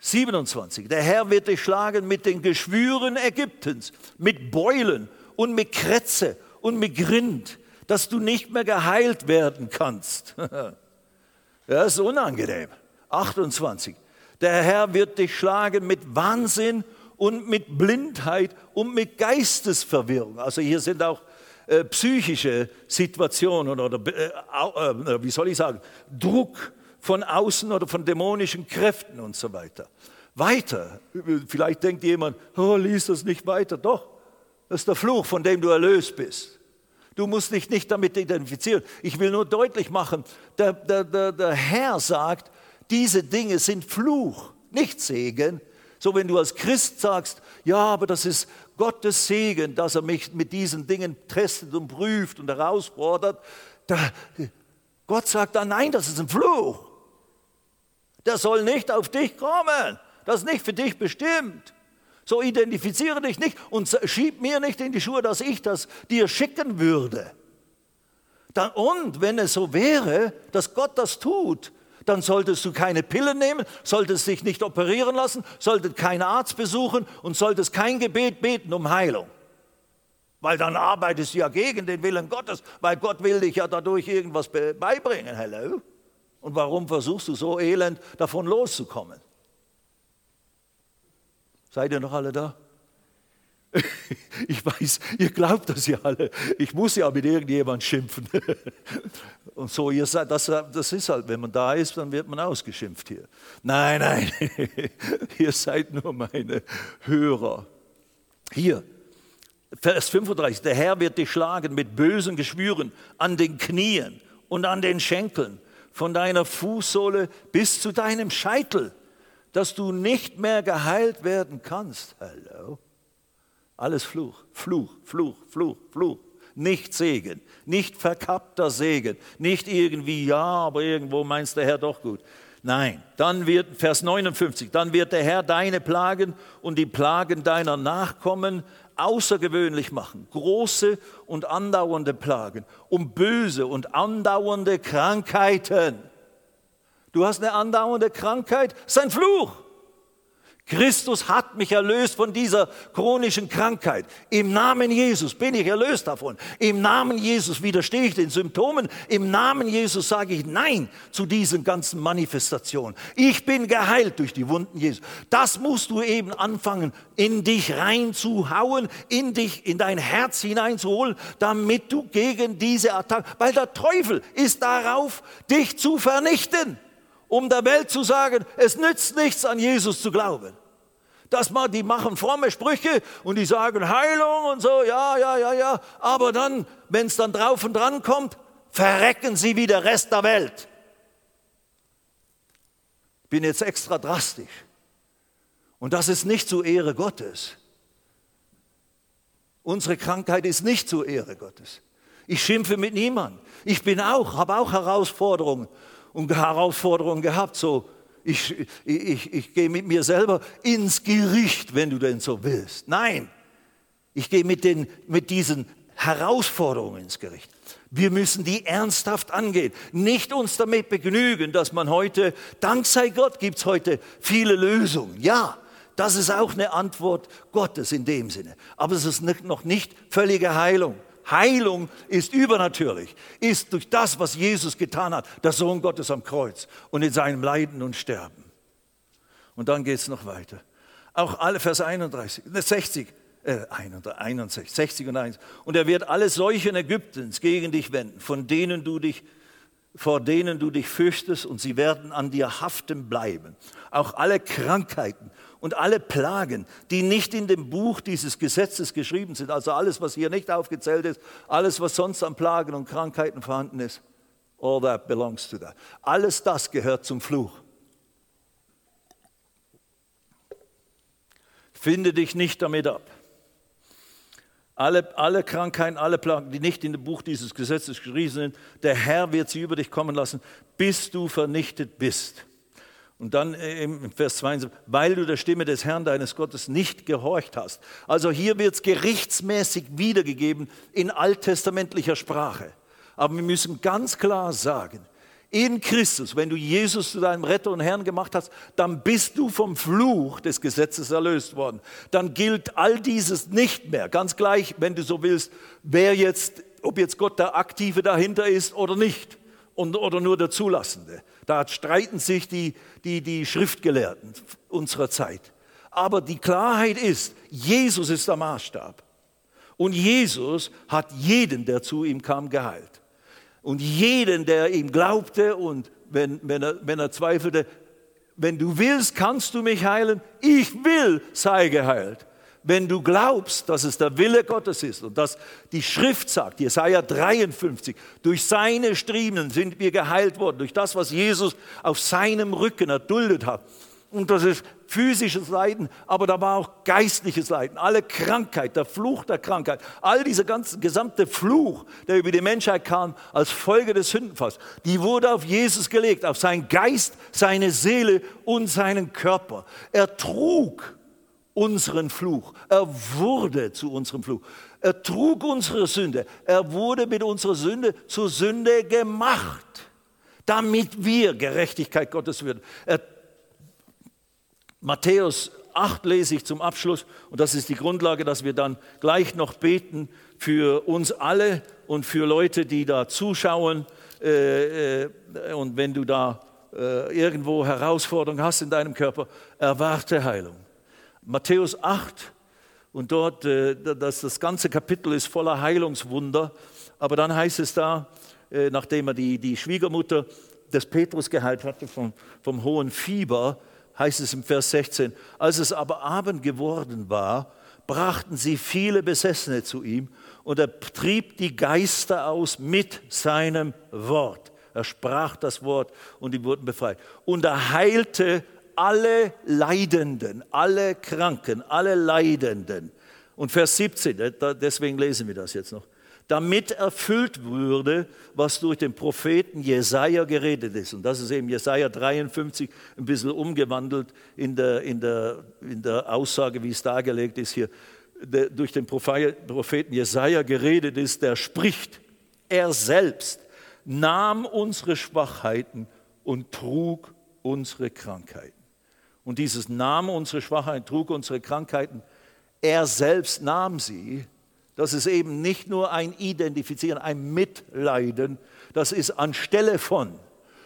27. Der Herr wird dich schlagen mit den Geschwüren Ägyptens, mit Beulen und mit Krätze und mit Grind, dass du nicht mehr geheilt werden kannst. [laughs] das ist unangenehm. 28. Der Herr wird dich schlagen mit Wahnsinn und mit Blindheit und mit Geistesverwirrung. Also hier sind auch äh, psychische Situationen oder, äh, äh, wie soll ich sagen, Druck von außen oder von dämonischen Kräften und so weiter. Weiter, vielleicht denkt jemand, oh, lies das nicht weiter. Doch, das ist der Fluch, von dem du erlöst bist. Du musst dich nicht damit identifizieren. Ich will nur deutlich machen, der, der, der, der Herr sagt, diese Dinge sind Fluch, nicht Segen. So wenn du als Christ sagst, ja, aber das ist Gottes Segen, dass er mich mit diesen Dingen testet und prüft und herausfordert. Da, Gott sagt dann, nein, das ist ein Fluch. Der soll nicht auf dich kommen. Das ist nicht für dich bestimmt. So identifiziere dich nicht und schieb mir nicht in die Schuhe, dass ich das dir schicken würde. Dann, und wenn es so wäre, dass Gott das tut, dann solltest du keine Pillen nehmen, solltest dich nicht operieren lassen, solltest keinen Arzt besuchen und solltest kein Gebet beten um Heilung. Weil dann arbeitest du ja gegen den Willen Gottes, weil Gott will dich ja dadurch irgendwas beibringen. Hello? Und warum versuchst du so elend davon loszukommen? Seid ihr noch alle da? [laughs] Ich weiß, ihr glaubt das ja alle. Ich muss ja mit irgendjemand schimpfen. [laughs] Und so, ihr seid, das, das ist halt, wenn man da ist, dann wird man ausgeschimpft hier. Nein, nein, [laughs] ihr seid nur meine Hörer. Hier, Vers 35, der Herr wird dich schlagen mit bösen Geschwüren an den Knien und an den Schenkeln, von deiner Fußsohle bis zu deinem Scheitel, dass du nicht mehr geheilt werden kannst. Hallo? Alles Fluch, Fluch, Fluch, Fluch, Fluch. Nicht Segen, nicht verkappter Segen, nicht irgendwie, ja, aber irgendwo meinst der Herr doch gut. Nein, dann wird, Vers 59, dann wird der Herr deine Plagen und die Plagen deiner Nachkommen außergewöhnlich machen, große und andauernde Plagen, um böse und andauernde Krankheiten. Du hast eine andauernde Krankheit, das ist ein Fluch. Christus hat mich erlöst von dieser chronischen Krankheit. Im Namen Jesus bin ich erlöst davon. Im Namen Jesus widerstehe ich den Symptomen. Im Namen Jesus sage ich Nein zu diesen ganzen Manifestationen. Ich bin geheilt durch die Wunden Jesus. Das musst du eben anfangen, in dich reinzuhauen, in dich, in dein Herz hineinzuholen, damit du gegen diese Attacke, weil der Teufel ist darauf, dich zu vernichten um der Welt zu sagen, es nützt nichts an Jesus zu glauben. Das mal, die machen fromme Sprüche und die sagen Heilung und so, ja, ja, ja, ja. Aber dann, wenn es dann drauf und dran kommt, verrecken sie wie der Rest der Welt. Ich bin jetzt extra drastisch. Und das ist nicht zur Ehre Gottes. Unsere Krankheit ist nicht zur Ehre Gottes. Ich schimpfe mit niemandem. Ich bin auch, habe auch Herausforderungen und Herausforderungen gehabt, so ich, ich, ich gehe mit mir selber ins Gericht, wenn du denn so willst. Nein, ich gehe mit, den, mit diesen Herausforderungen ins Gericht. Wir müssen die ernsthaft angehen. Nicht uns damit begnügen, dass man heute, dank sei Gott, gibt es heute viele Lösungen. Ja, das ist auch eine Antwort Gottes in dem Sinne. Aber es ist noch nicht völlige Heilung. Heilung ist übernatürlich, ist durch das, was Jesus getan hat, der Sohn Gottes am Kreuz und in seinem Leiden und Sterben. Und dann geht es noch weiter. Auch alle, Vers 31, 60, äh, 61, 60 und 1. Und er wird alle Seuchen Ägyptens gegen dich wenden, von denen du dich vor denen du dich fürchtest, und sie werden an dir haften bleiben. Auch alle Krankheiten und alle Plagen, die nicht in dem Buch dieses Gesetzes geschrieben sind, also alles, was hier nicht aufgezählt ist, alles, was sonst an Plagen und Krankheiten vorhanden ist, all that belongs to that. Alles das gehört zum Fluch. Finde dich nicht damit ab. Alle, alle Krankheiten, alle Plagen, die nicht in dem Buch dieses Gesetzes geschrieben sind, der Herr wird sie über dich kommen lassen, bis du vernichtet bist. Und dann äh, im Vers 22, weil du der Stimme des Herrn deines Gottes nicht gehorcht hast. Also hier wird es gerichtsmäßig wiedergegeben in alttestamentlicher Sprache. Aber wir müssen ganz klar sagen, in Christus, wenn du Jesus zu deinem Retter und Herrn gemacht hast, dann bist du vom Fluch des Gesetzes erlöst worden. Dann gilt all dieses nicht mehr. Ganz gleich, wenn du so willst, wer jetzt, ob jetzt Gott der Aktive dahinter ist oder nicht und, oder nur der Zulassende. Da streiten sich die, die, die Schriftgelehrten unserer Zeit. Aber die Klarheit ist, Jesus ist der Maßstab. Und Jesus hat jeden, der zu ihm kam, geheilt. Und jeden, der ihm glaubte und wenn, wenn, er, wenn er zweifelte, wenn du willst, kannst du mich heilen. Ich will, sei geheilt wenn du glaubst, dass es der Wille Gottes ist und dass die Schrift sagt, Jesaja 53, durch seine Striemen sind wir geheilt worden, durch das, was Jesus auf seinem Rücken erduldet hat. Und das ist physisches Leiden, aber da war auch geistliches Leiden, alle Krankheit, der Fluch der Krankheit, all dieser ganze gesamte Fluch, der über die Menschheit kam als Folge des Sündenfalls, die wurde auf Jesus gelegt, auf seinen Geist, seine Seele und seinen Körper. Er trug unseren Fluch. Er wurde zu unserem Fluch. Er trug unsere Sünde. Er wurde mit unserer Sünde zur Sünde gemacht, damit wir Gerechtigkeit Gottes würden. Er, Matthäus 8 lese ich zum Abschluss und das ist die Grundlage, dass wir dann gleich noch beten für uns alle und für Leute, die da zuschauen. Äh, äh, und wenn du da äh, irgendwo Herausforderungen hast in deinem Körper, erwarte Heilung. Matthäus 8 und dort, das, das ganze Kapitel ist voller Heilungswunder, aber dann heißt es da, nachdem er die, die Schwiegermutter des Petrus geheilt hatte vom, vom hohen Fieber, heißt es im Vers 16, als es aber Abend geworden war, brachten sie viele Besessene zu ihm und er trieb die Geister aus mit seinem Wort. Er sprach das Wort und die wurden befreit. Und er heilte alle Leidenden, alle Kranken, alle Leidenden. Und Vers 17, deswegen lesen wir das jetzt noch. Damit erfüllt würde, was durch den Propheten Jesaja geredet ist. Und das ist eben Jesaja 53, ein bisschen umgewandelt in der, in der, in der Aussage, wie es dargelegt ist hier der durch den Propheten Jesaja geredet ist, der spricht, er selbst nahm unsere Schwachheiten und trug unsere Krankheiten. Und dieses nahm unsere Schwachheiten, trug unsere Krankheiten, er selbst nahm sie. Das ist eben nicht nur ein Identifizieren, ein Mitleiden, das ist anstelle von,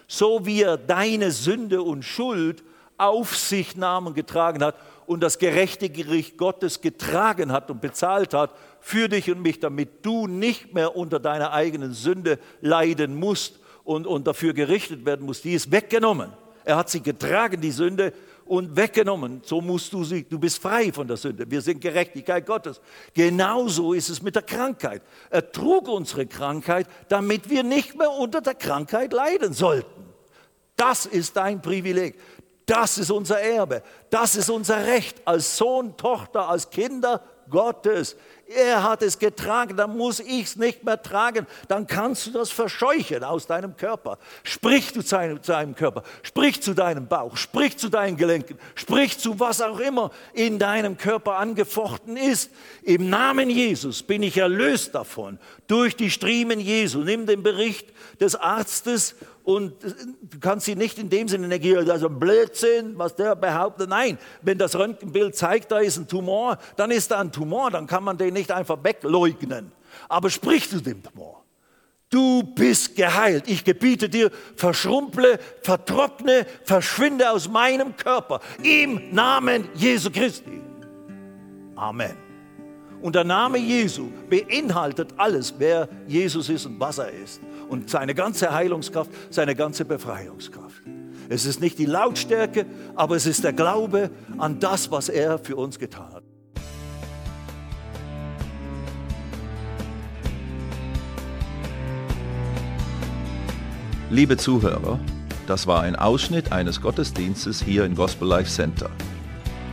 so wie er deine Sünde und Schuld auf sich nahm und getragen hat und das gerechte Gericht Gottes getragen hat und bezahlt hat für dich und mich, damit du nicht mehr unter deiner eigenen Sünde leiden musst und, und dafür gerichtet werden musst. Die ist weggenommen. Er hat sie getragen, die Sünde, und weggenommen. So musst du sie, du bist frei von der Sünde. Wir sind Gerechtigkeit Gottes. Genauso ist es mit der Krankheit. Er trug unsere Krankheit, damit wir nicht mehr unter der Krankheit leiden sollten. Das ist dein Privileg. Das ist unser Erbe. Das ist unser Recht als Sohn, Tochter, als Kinder Gottes. Er hat es getragen, dann muss ich es nicht mehr tragen. Dann kannst du das verscheuchen aus deinem Körper. Sprich zu deinem, zu deinem Körper, sprich zu deinem Bauch, sprich zu deinen Gelenken, sprich zu was auch immer in deinem Körper angefochten ist. Im Namen Jesus bin ich erlöst davon, durch die Striemen Jesu. Nimm den Bericht des Arztes und du kannst sie nicht in dem Sinne negieren, also Blödsinn, was der behauptet. Nein, wenn das Röntgenbild zeigt, da ist ein Tumor, dann ist da ein Tumor, dann kann man den nicht einfach wegleugnen. Aber sprich zu dem Tumor. Du bist geheilt. Ich gebiete dir, verschrumple, vertrockne, verschwinde aus meinem Körper. Im Namen Jesu Christi. Amen. Und der Name Jesu beinhaltet alles, wer Jesus ist und was er ist und seine ganze Heilungskraft, seine ganze Befreiungskraft. Es ist nicht die Lautstärke, aber es ist der Glaube an das, was er für uns getan hat. Liebe Zuhörer, das war ein Ausschnitt eines Gottesdienstes hier im Gospel Life Center.